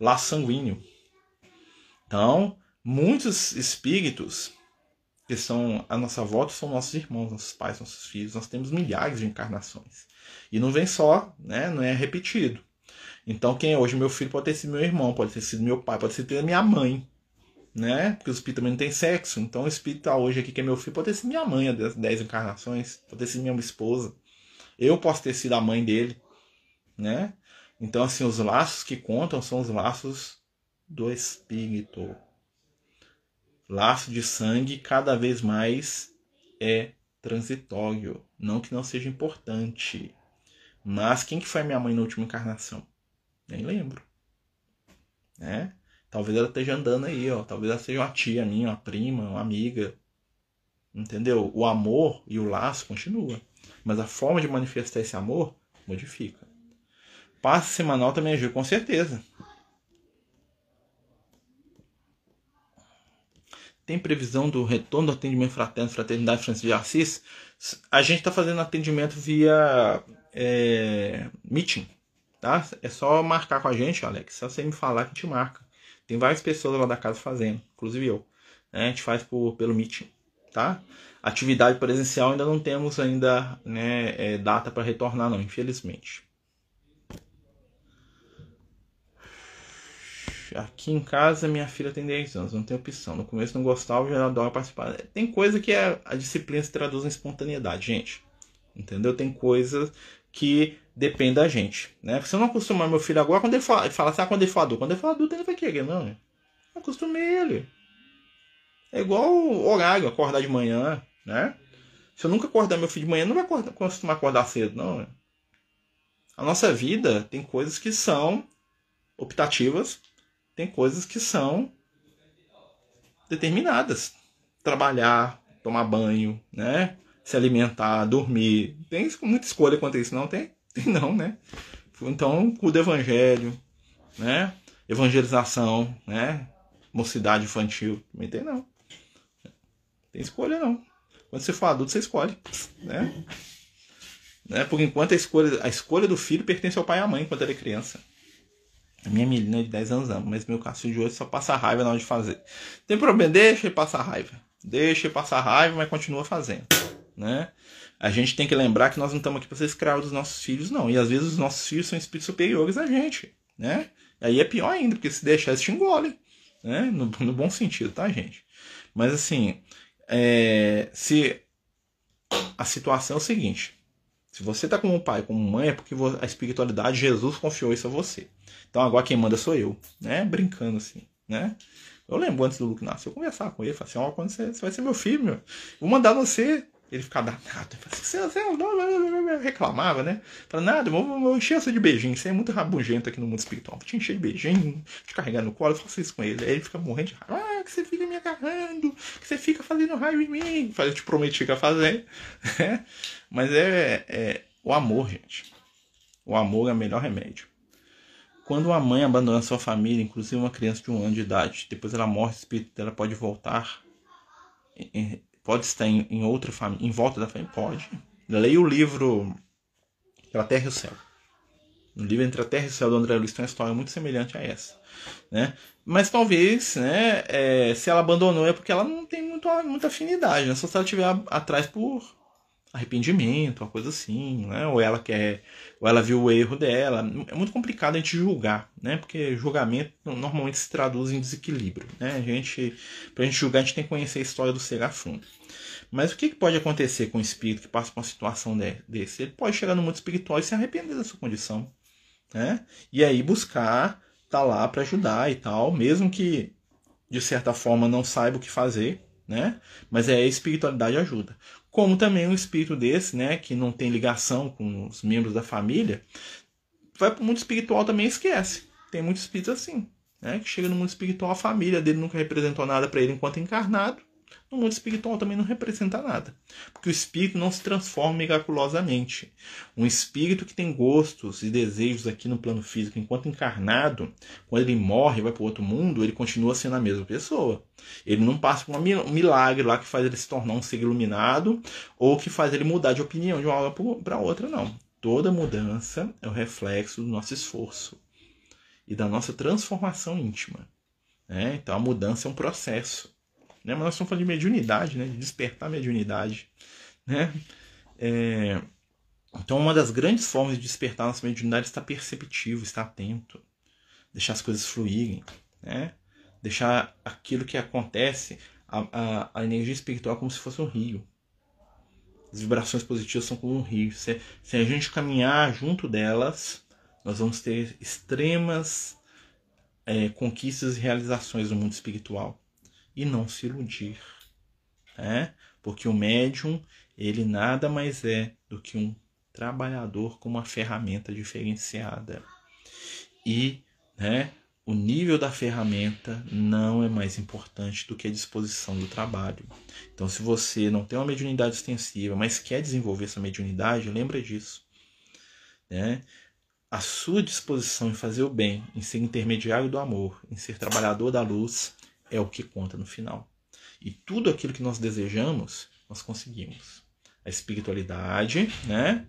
laço sanguíneo. Então, muitos espíritos que são a nossa volta são nossos irmãos, nossos pais, nossos filhos. Nós temos milhares de encarnações. E não vem só, né? Não é repetido. Então, quem é hoje meu filho pode ter sido meu irmão, pode ter sido meu pai, pode ter sido minha mãe. Né? Porque o espírito também não tem sexo. Então, o espírito tá hoje aqui, que é meu filho, pode ter sido minha mãe há 10 encarnações, pode ter sido minha esposa. Eu posso ter sido a mãe dele. Né? Então, assim, os laços que contam são os laços do espírito laço de sangue cada vez mais é transitório. Não que não seja importante. Mas quem que foi minha mãe na última encarnação? Nem lembro. Né? Talvez ela esteja andando aí, ó. Talvez ela seja uma tia minha, uma prima, uma amiga. Entendeu? O amor e o laço continua. Mas a forma de manifestar esse amor modifica. Passe semanal também ajuda, com certeza. tem previsão do retorno do atendimento fraterno, Fraternidade Francisco de Assis, a gente está fazendo atendimento via é, meeting, tá? É só marcar com a gente, Alex. Só você me falar que gente marca. Tem várias pessoas lá da casa fazendo, inclusive eu. Né? A gente faz por, pelo meeting, tá? Atividade presencial ainda não temos ainda né, é, data para retornar, não, infelizmente. Aqui em casa minha filha tem 10 anos, não tem opção. No começo não gostava, já adora participar. Tem coisa que é, a disciplina se traduz em espontaneidade, gente. Entendeu? Tem coisas que depende da gente, né? Se eu não acostumar meu filho agora, quando ele fala, ele fala assim, ah, quando ele for adulto, quando ele for adulto ele vai querer, não. Eu acostumei ele. É igual o horário, acordar de manhã, né? Se eu nunca acordar meu filho de manhã, não vai acordar, acostumar a acordar cedo, não. A nossa vida tem coisas que são optativas tem coisas que são determinadas. Trabalhar, tomar banho, né? Se alimentar, dormir. Tem muita escolha quanto a isso, não tem? <laughs> Não, né? Então, o evangelho, né? Evangelização, né? Mocidade infantil, também tem não. Tem escolha não. Quando você for adulto, você escolhe, né? né? Por enquanto a escolha, a escolha do filho pertence ao pai e à mãe quando ele é criança. A minha menina de 10 anos ama, mas meu cachorro de hoje só passa raiva na hora de fazer. Tem problema, deixa ele passar raiva. Deixa ele passar raiva, mas continua fazendo. Né? A gente tem que lembrar que nós não estamos aqui para ser escravos dos nossos filhos, não. E às vezes os nossos filhos são espíritos superiores a gente. Né? Aí é pior ainda, porque se deixar, eles te engolem. Né? No, no bom sentido, tá, gente? Mas assim, é, se a situação é o seguinte: se você está como pai, como mãe, é porque a espiritualidade, Jesus confiou isso a você. Então agora quem manda sou eu, né? Brincando assim, né? Eu lembro antes do Luke nascer, eu conversava com ele, falei assim, ó, oh, quando você, você vai ser meu filho, meu. Vou mandar você. Ele ficava danado. Reclamava, né? Falei, nada, eu vou encher você de beijinho. Você é muito rabugento aqui no mundo espiritual. Vou te encher de beijinho, te carregar no colo, eu faço isso com ele. Aí ele fica morrendo de raiva. Ah, que você fica me agarrando, que você fica fazendo raiva em mim. Eu te prometi que ia fazer. <laughs> Mas é, é o amor, gente. O amor é o melhor remédio. Quando uma mãe abandona sua família, inclusive uma criança de um ano de idade, depois ela morre, o espírito dela pode voltar, pode estar em, em outra família, em volta da família, pode. Leia o livro Entre a Terra e o Céu. No livro Entre a Terra e o Céu do André Luiz tem uma história muito semelhante a essa, né? Mas talvez, né, é, se ela abandonou é porque ela não tem muito, muita afinidade, né? Só se ela estiver atrás por arrependimento, uma coisa assim, né? Ou ela quer, ou ela viu o erro dela. É muito complicado a gente julgar, né? Porque julgamento normalmente se traduz em desequilíbrio, né? A gente, pra gente julgar, a gente tem que conhecer a história do ser a fundo. Mas o que, pode acontecer com o espírito que passa por uma situação desse? Ele pode chegar no mundo espiritual e se arrepender da sua condição, né? E aí buscar tá lá para ajudar e tal, mesmo que de certa forma não saiba o que fazer, né? Mas é a espiritualidade ajuda. Como também um espírito desse, né, que não tem ligação com os membros da família, vai para o mundo espiritual também esquece. Tem muitos espíritos assim, né, que chega no mundo espiritual, a família dele nunca representou nada para ele enquanto encarnado, no mundo espiritual também não representa nada. Porque o espírito não se transforma miraculosamente. Um espírito que tem gostos e desejos aqui no plano físico enquanto encarnado, quando ele morre e vai para outro mundo, ele continua sendo a mesma pessoa. Ele não passa por um milagre lá que faz ele se tornar um ser iluminado ou que faz ele mudar de opinião de uma hora para outra, não. Toda mudança é o reflexo do nosso esforço e da nossa transformação íntima. Né? Então a mudança é um processo. Né? Mas nós estamos falando de mediunidade, né? de despertar a mediunidade. Né? É... Então, uma das grandes formas de despertar nossa mediunidade é estar perceptivo, estar atento, deixar as coisas fluírem, né? deixar aquilo que acontece, a, a, a, energia espiritual como se fosse um rio. As vibrações positivas são como um rio. Se, se a gente caminhar junto delas, nós vamos ter extremas é, conquistas e realizações no mundo espiritual e não se iludir, né? Porque o médium, ele nada mais é do que um trabalhador com uma ferramenta diferenciada. E, né, o nível da ferramenta não é mais importante do que a disposição do trabalho. Então, se você não tem uma mediunidade extensiva, mas quer desenvolver essa mediunidade, lembra disso. Né? A sua disposição em fazer o bem, em ser intermediário do amor, em ser trabalhador da luz, é o que conta no final. E tudo aquilo que nós desejamos, nós conseguimos. A espiritualidade, né?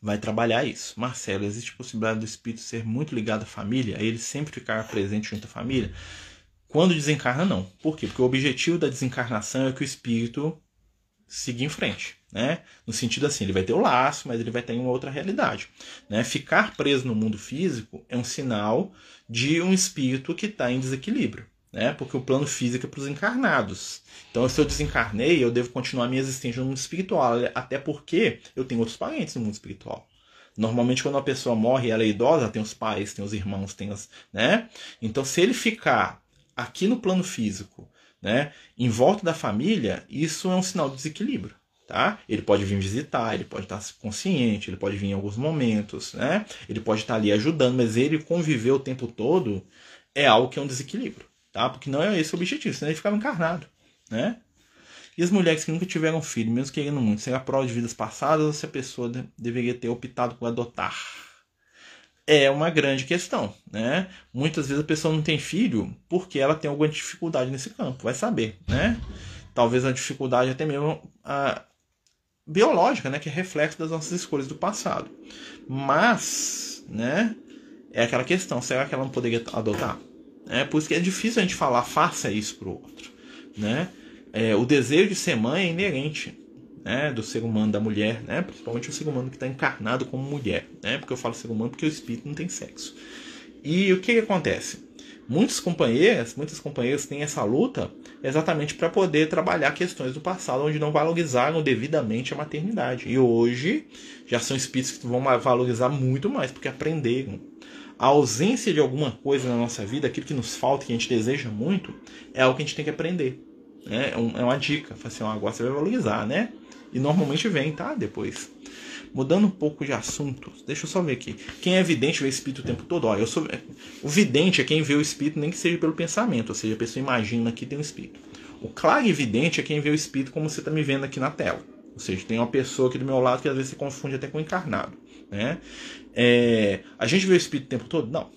Vai trabalhar isso. Marcelo, existe possibilidade do espírito ser muito ligado à família, ele sempre ficar presente junto à família? Quando desencarna, não. Por quê? Porque o objetivo da desencarnação é que o espírito siga em frente, né? No sentido assim, ele vai ter o laço, mas ele vai ter uma outra realidade, né? Ficar preso no mundo físico é um sinal de um espírito que está em desequilíbrio né? Porque o plano físico é para os encarnados. Então, se eu desencarnei, eu devo continuar minha existência no mundo espiritual, até porque eu tenho outros parentes no mundo espiritual. Normalmente, quando uma pessoa morre ela é idosa, tem os pais, tem os irmãos, tem as, né? Então, se ele ficar aqui no plano físico, né, em volta da família, isso é um sinal de desequilíbrio. Tá? Ele pode vir visitar, ele pode estar consciente, ele pode vir em alguns momentos, né? Ele pode estar ali ajudando, mas ele conviver o tempo todo é algo que é um desequilíbrio tá? Porque não é esse o objetivo, senão ele ficava encarnado, né? E as mulheres que nunca tiveram filho, mesmo querendo muito, será prova de vidas passadas ou se a pessoa de deveria ter optado por adotar? É uma grande questão, né? Muitas vezes a pessoa não tem filho porque ela tem alguma dificuldade nesse campo, vai saber, né? Talvez a dificuldade até mesmo a biológica, né, que é reflexo das nossas escolhas do passado. Mas, né, é aquela questão, será que ela não poderia adotar? É por isso que é difícil a gente falar faça isso para o outro. Né? É, o desejo de ser mãe é inerente né, do ser humano, da mulher, né? principalmente o ser humano que está encarnado como mulher. Né? Porque eu falo ser humano porque o espírito não tem sexo. E o que, que acontece? Muitos companheiros, muitas companheiras têm essa luta exatamente para poder trabalhar questões do passado onde não valorizaram devidamente a maternidade. E hoje já são espíritos que vão valorizar muito mais porque aprenderam a ausência de alguma coisa na nossa vida, aquilo que nos falta, que a gente deseja muito, é algo que a gente tem que aprender. Né? É, é uma dica. Assim, agora você vai valorizar, né? E normalmente vem, tá? Depois. Mudando um pouco de assunto, deixa eu só ver aqui. Quem é vidente vê espírito o tempo todo? Ó, eu sou. O vidente é quem vê o espírito, nem que seja pelo pensamento, ou seja, a pessoa imagina que tem um espírito. O clarividente é quem vê o espírito como você está me vendo aqui na tela. Ou seja, tem uma pessoa aqui do meu lado que às vezes se confunde até com encarnado. Né? É, a gente vê o espírito o tempo todo? Não.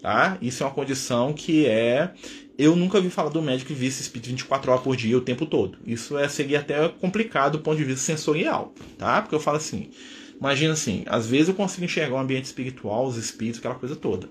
Tá? Isso é uma condição que é. Eu nunca vi falar do médico que visse espírito 24 horas por dia o tempo todo. Isso é seria até complicado do ponto de vista sensorial, tá? Porque eu falo assim, Imagina assim, às vezes eu consigo enxergar o ambiente espiritual, os espíritos, aquela coisa toda.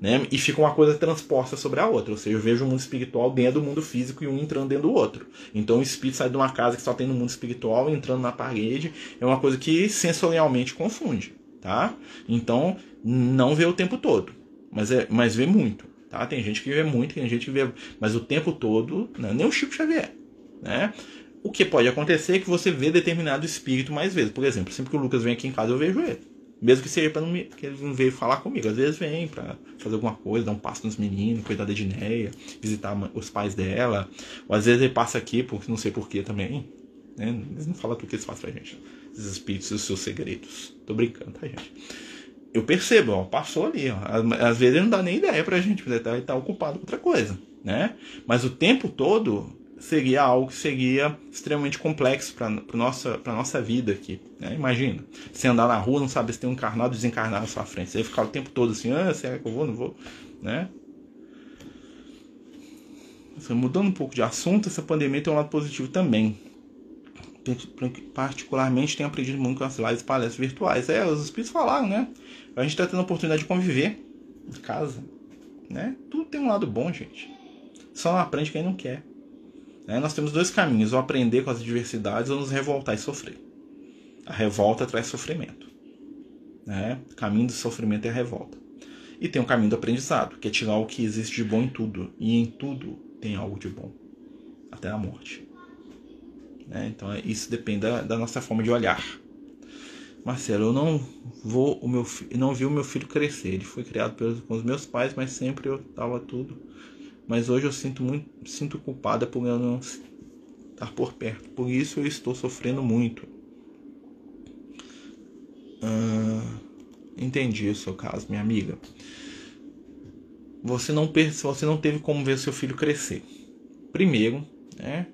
Né? E fica uma coisa transposta sobre a outra. Ou seja, eu vejo o mundo espiritual dentro do mundo físico e um entrando dentro do outro. Então o espírito sai de uma casa que só tem no mundo espiritual entrando na parede. É uma coisa que sensorialmente confunde. Tá? Então, não vê o tempo todo. Mas, é, mas vê muito. Tá? Tem gente que vê muito, tem gente que vê. Mas o tempo todo, né? nem o Chico Xavier. Né? O que pode acontecer é que você vê determinado espírito mais vezes. Por exemplo, sempre que o Lucas vem aqui em casa, eu vejo ele. Mesmo que seja para não me, que ele não veio falar comigo. Às vezes vem para fazer alguma coisa, dar um passo nos meninos, cuidar da Edneia, visitar os pais dela. Ou às vezes ele passa aqui, porque não sei porquê também. Né? Eles não falam tudo que eles fazem pra gente. Esses espíritos os seus segredos. Tô brincando, tá, gente? Eu percebo, ó, passou ali. Ó. Às vezes não dá nem ideia pra gente, porque tá, ele tá ocupado com outra coisa. Né? Mas o tempo todo seria algo que seria extremamente complexo para nossa para nossa vida aqui. Né? Imagina, você andar na rua, não saber se tem um encarnado desencarnado na sua frente. Você ficar o tempo todo assim, ah, será que eu vou, não vou, né? Mudando um pouco de assunto, essa pandemia tem um lado positivo também. Particularmente tenho aprendido muito com as lives palestras virtuais. É, os espíritos falaram, né? A gente está tendo a oportunidade de conviver em casa, né? Tudo tem um lado bom, gente. Só não aprende quem não quer. Né? Nós temos dois caminhos: ou aprender com as adversidades ou nos revoltar e sofrer. A revolta traz sofrimento. Né? O caminho do sofrimento é a revolta. E tem um caminho do aprendizado, que é tirar o que existe de bom em tudo. E em tudo tem algo de bom. Até a morte. Né? Então é, isso depende da, da, nossa forma de olhar. Marcelo, eu não vou o meu não vi o meu filho crescer. Ele foi criado pelos, com os meus pais, mas sempre eu estava tudo mas hoje eu sinto muito, sinto culpada por eu não estar por perto. Por isso eu estou sofrendo muito. Ah, entendi o seu caso, minha amiga. Você não você não teve como ver seu filho crescer. Primeiro, né?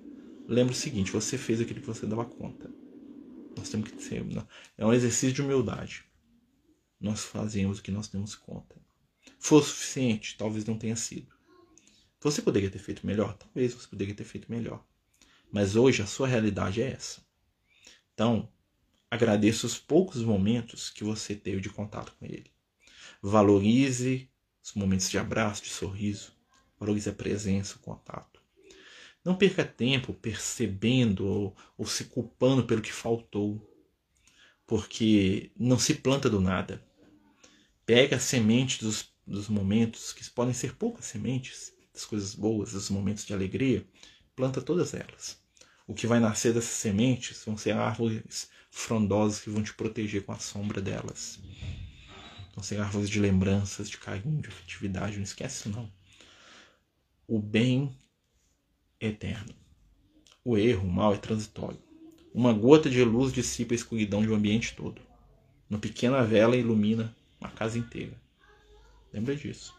Lembra o seguinte: você fez aquilo que você dava conta. Nós temos que ser. É um exercício de humildade. Nós fazemos o que nós temos conta. Foi o suficiente? Talvez não tenha sido. Você poderia ter feito melhor? Talvez você poderia ter feito melhor. Mas hoje a sua realidade é essa. Então, agradeça os poucos momentos que você teve de contato com ele. Valorize os momentos de abraço, de sorriso. Valorize a presença, o contato. Não perca tempo percebendo ou, ou se culpando pelo que faltou. Porque não se planta do nada. Pega a semente dos, dos momentos, que podem ser poucas sementes, das coisas boas, dos momentos de alegria, planta todas elas. O que vai nascer dessas sementes vão ser árvores frondosas que vão te proteger com a sombra delas. Vão ser árvores de lembranças, de carinho, de afetividade. Não esquece, não. O bem eterno. O erro, o mal é transitório. Uma gota de luz dissipa a escuridão de um ambiente todo. Uma pequena vela ilumina uma casa inteira. Lembra disso,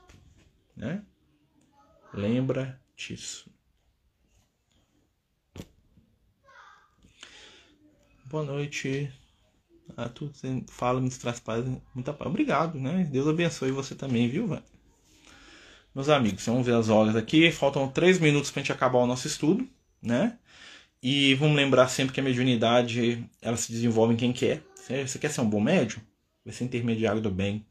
né? Lembra disso. Boa noite. A tu fala, me traz paz, muita paz. Obrigado, né? Deus abençoe você também, viu, velho? Meus amigos, vamos ver as horas aqui. Faltam três minutos pra gente acabar o nosso estudo, né? E vamos lembrar sempre que a mediunidade ela se desenvolve em quem quer. Você quer ser um bom médium? Vai ser intermediário do bem.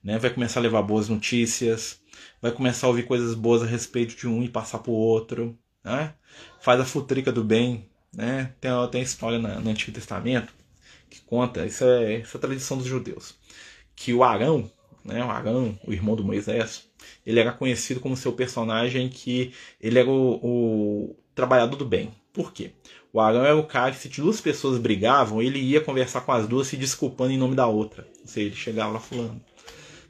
Né? Vai começar a levar boas notícias, vai começar a ouvir coisas boas a respeito de um e passar para o outro, né? faz a futrica do bem. Né? Tem, tem história na, no Antigo Testamento que conta, isso é, essa é a tradição dos judeus, que o Arão, né, o Arão, o irmão do Moisés, ele era conhecido como seu personagem que ele era o, o trabalhador do bem. Por quê? O Arão era o cara que se duas pessoas brigavam, ele ia conversar com as duas se desculpando em nome da outra. Ou seja, ele chegava lá falando,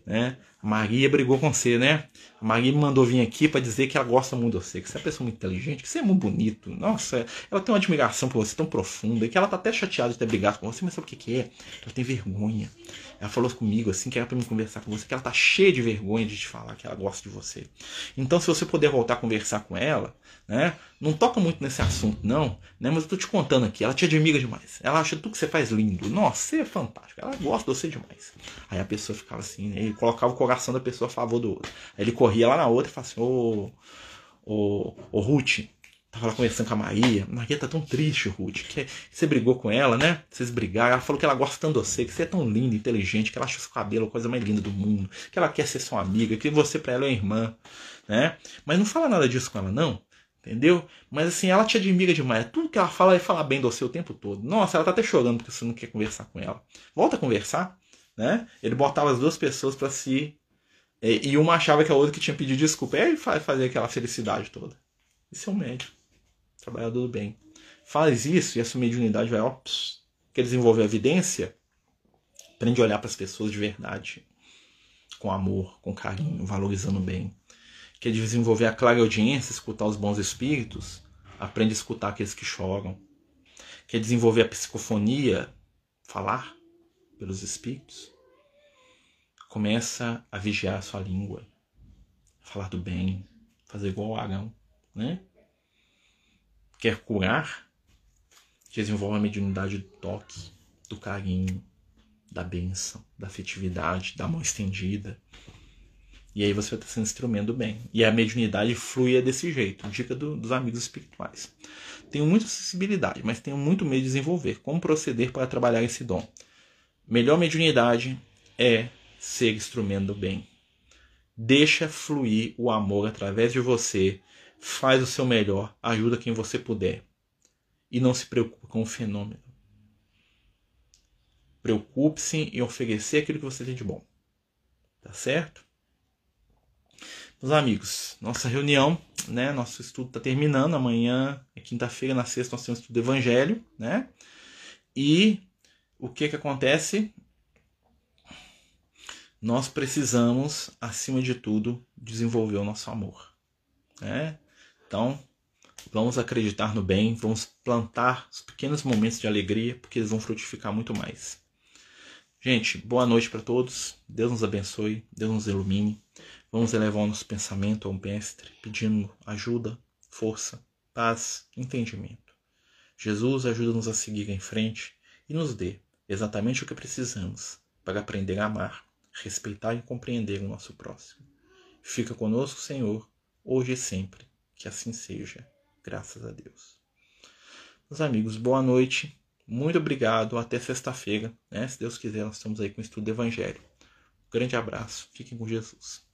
né? Maria brigou com você, né? A Maria me mandou vir aqui para dizer que ela gosta muito de você, que você é uma pessoa muito inteligente, que você é muito bonito. Nossa, ela tem uma admiração por você tão profunda, que ela tá até chateada de ter brigado com você, mas sabe o que, que é? Ela tem vergonha. Ela falou comigo assim que era para me conversar com você, que ela tá cheia de vergonha de te falar que ela gosta de você. Então, se você puder voltar a conversar com ela, né? Não toca muito nesse assunto, não, né? Mas eu tô te contando aqui, ela te admira demais. Ela acha tudo que você faz lindo. Nossa, você é fantástico. Ela gosta de você demais. Aí a pessoa ficava assim, né? Ele colocava o coração da pessoa a favor do outro. Aí ele corria lá na outra e falava assim, ô, ô, ô Ruth, Tava lá conversando com a Maria. Maria tá tão triste, Ruth. Que você brigou com ela, né? Vocês brigaram. Ela falou que ela gosta tanto de você, que você é tão linda, inteligente, que ela acha seu cabelo a coisa mais linda do mundo, que ela quer ser sua amiga, que você para ela é irmã, né? Mas não fala nada disso com ela, não. Entendeu? Mas assim, ela te admira demais. Tudo que ela fala é falar bem do você o tempo todo. Nossa, ela tá até chorando porque você não quer conversar com ela. Volta a conversar, né? Ele botava as duas pessoas para si. E uma achava que a outra que tinha pedido desculpa. E aí fazer aquela felicidade toda. Isso é um médico trabalhador do bem. Faz isso e a sua mediunidade vai, ó, pss, quer desenvolver a evidência? Aprende a olhar para as pessoas de verdade, com amor, com carinho, valorizando bem. Quer desenvolver a clara audiência, escutar os bons espíritos? Aprende a escutar aqueles que choram. Quer desenvolver a psicofonia, falar pelos espíritos? Começa a vigiar a sua língua, falar do bem, fazer igual o Arão, né? Quer curar, desenvolve a mediunidade do toque, do carinho, da benção, da afetividade, da mão estendida. E aí você vai estar sendo instrumento bem. E a mediunidade flui desse jeito. Dica do, dos amigos espirituais. Tenho muita sensibilidade, mas tenho muito medo de desenvolver. Como proceder para trabalhar esse dom? Melhor mediunidade é ser instrumento bem. Deixa fluir o amor através de você faz o seu melhor, ajuda quem você puder. E não se preocupe com o fenômeno. Preocupe-se em oferecer aquilo que você tem de bom. Tá certo? Meus amigos, nossa reunião, né? Nosso estudo está terminando. Amanhã é quinta-feira, na sexta, nós temos estudo do Evangelho, né? E o que que acontece? Nós precisamos, acima de tudo, desenvolver o nosso amor. Né? Então, vamos acreditar no bem, vamos plantar os pequenos momentos de alegria, porque eles vão frutificar muito mais. Gente, boa noite para todos. Deus nos abençoe, Deus nos ilumine. Vamos elevar o nosso pensamento ao mestre, pedindo ajuda, força, paz, entendimento. Jesus ajuda-nos a seguir em frente e nos dê exatamente o que precisamos para aprender a amar, respeitar e compreender o nosso próximo. Fica conosco, Senhor, hoje e sempre que assim seja, graças a Deus. Meus amigos, boa noite. Muito obrigado. Até sexta-feira. Né? Se Deus quiser, nós estamos aí com o estudo do Evangelho. Um grande abraço. Fiquem com Jesus.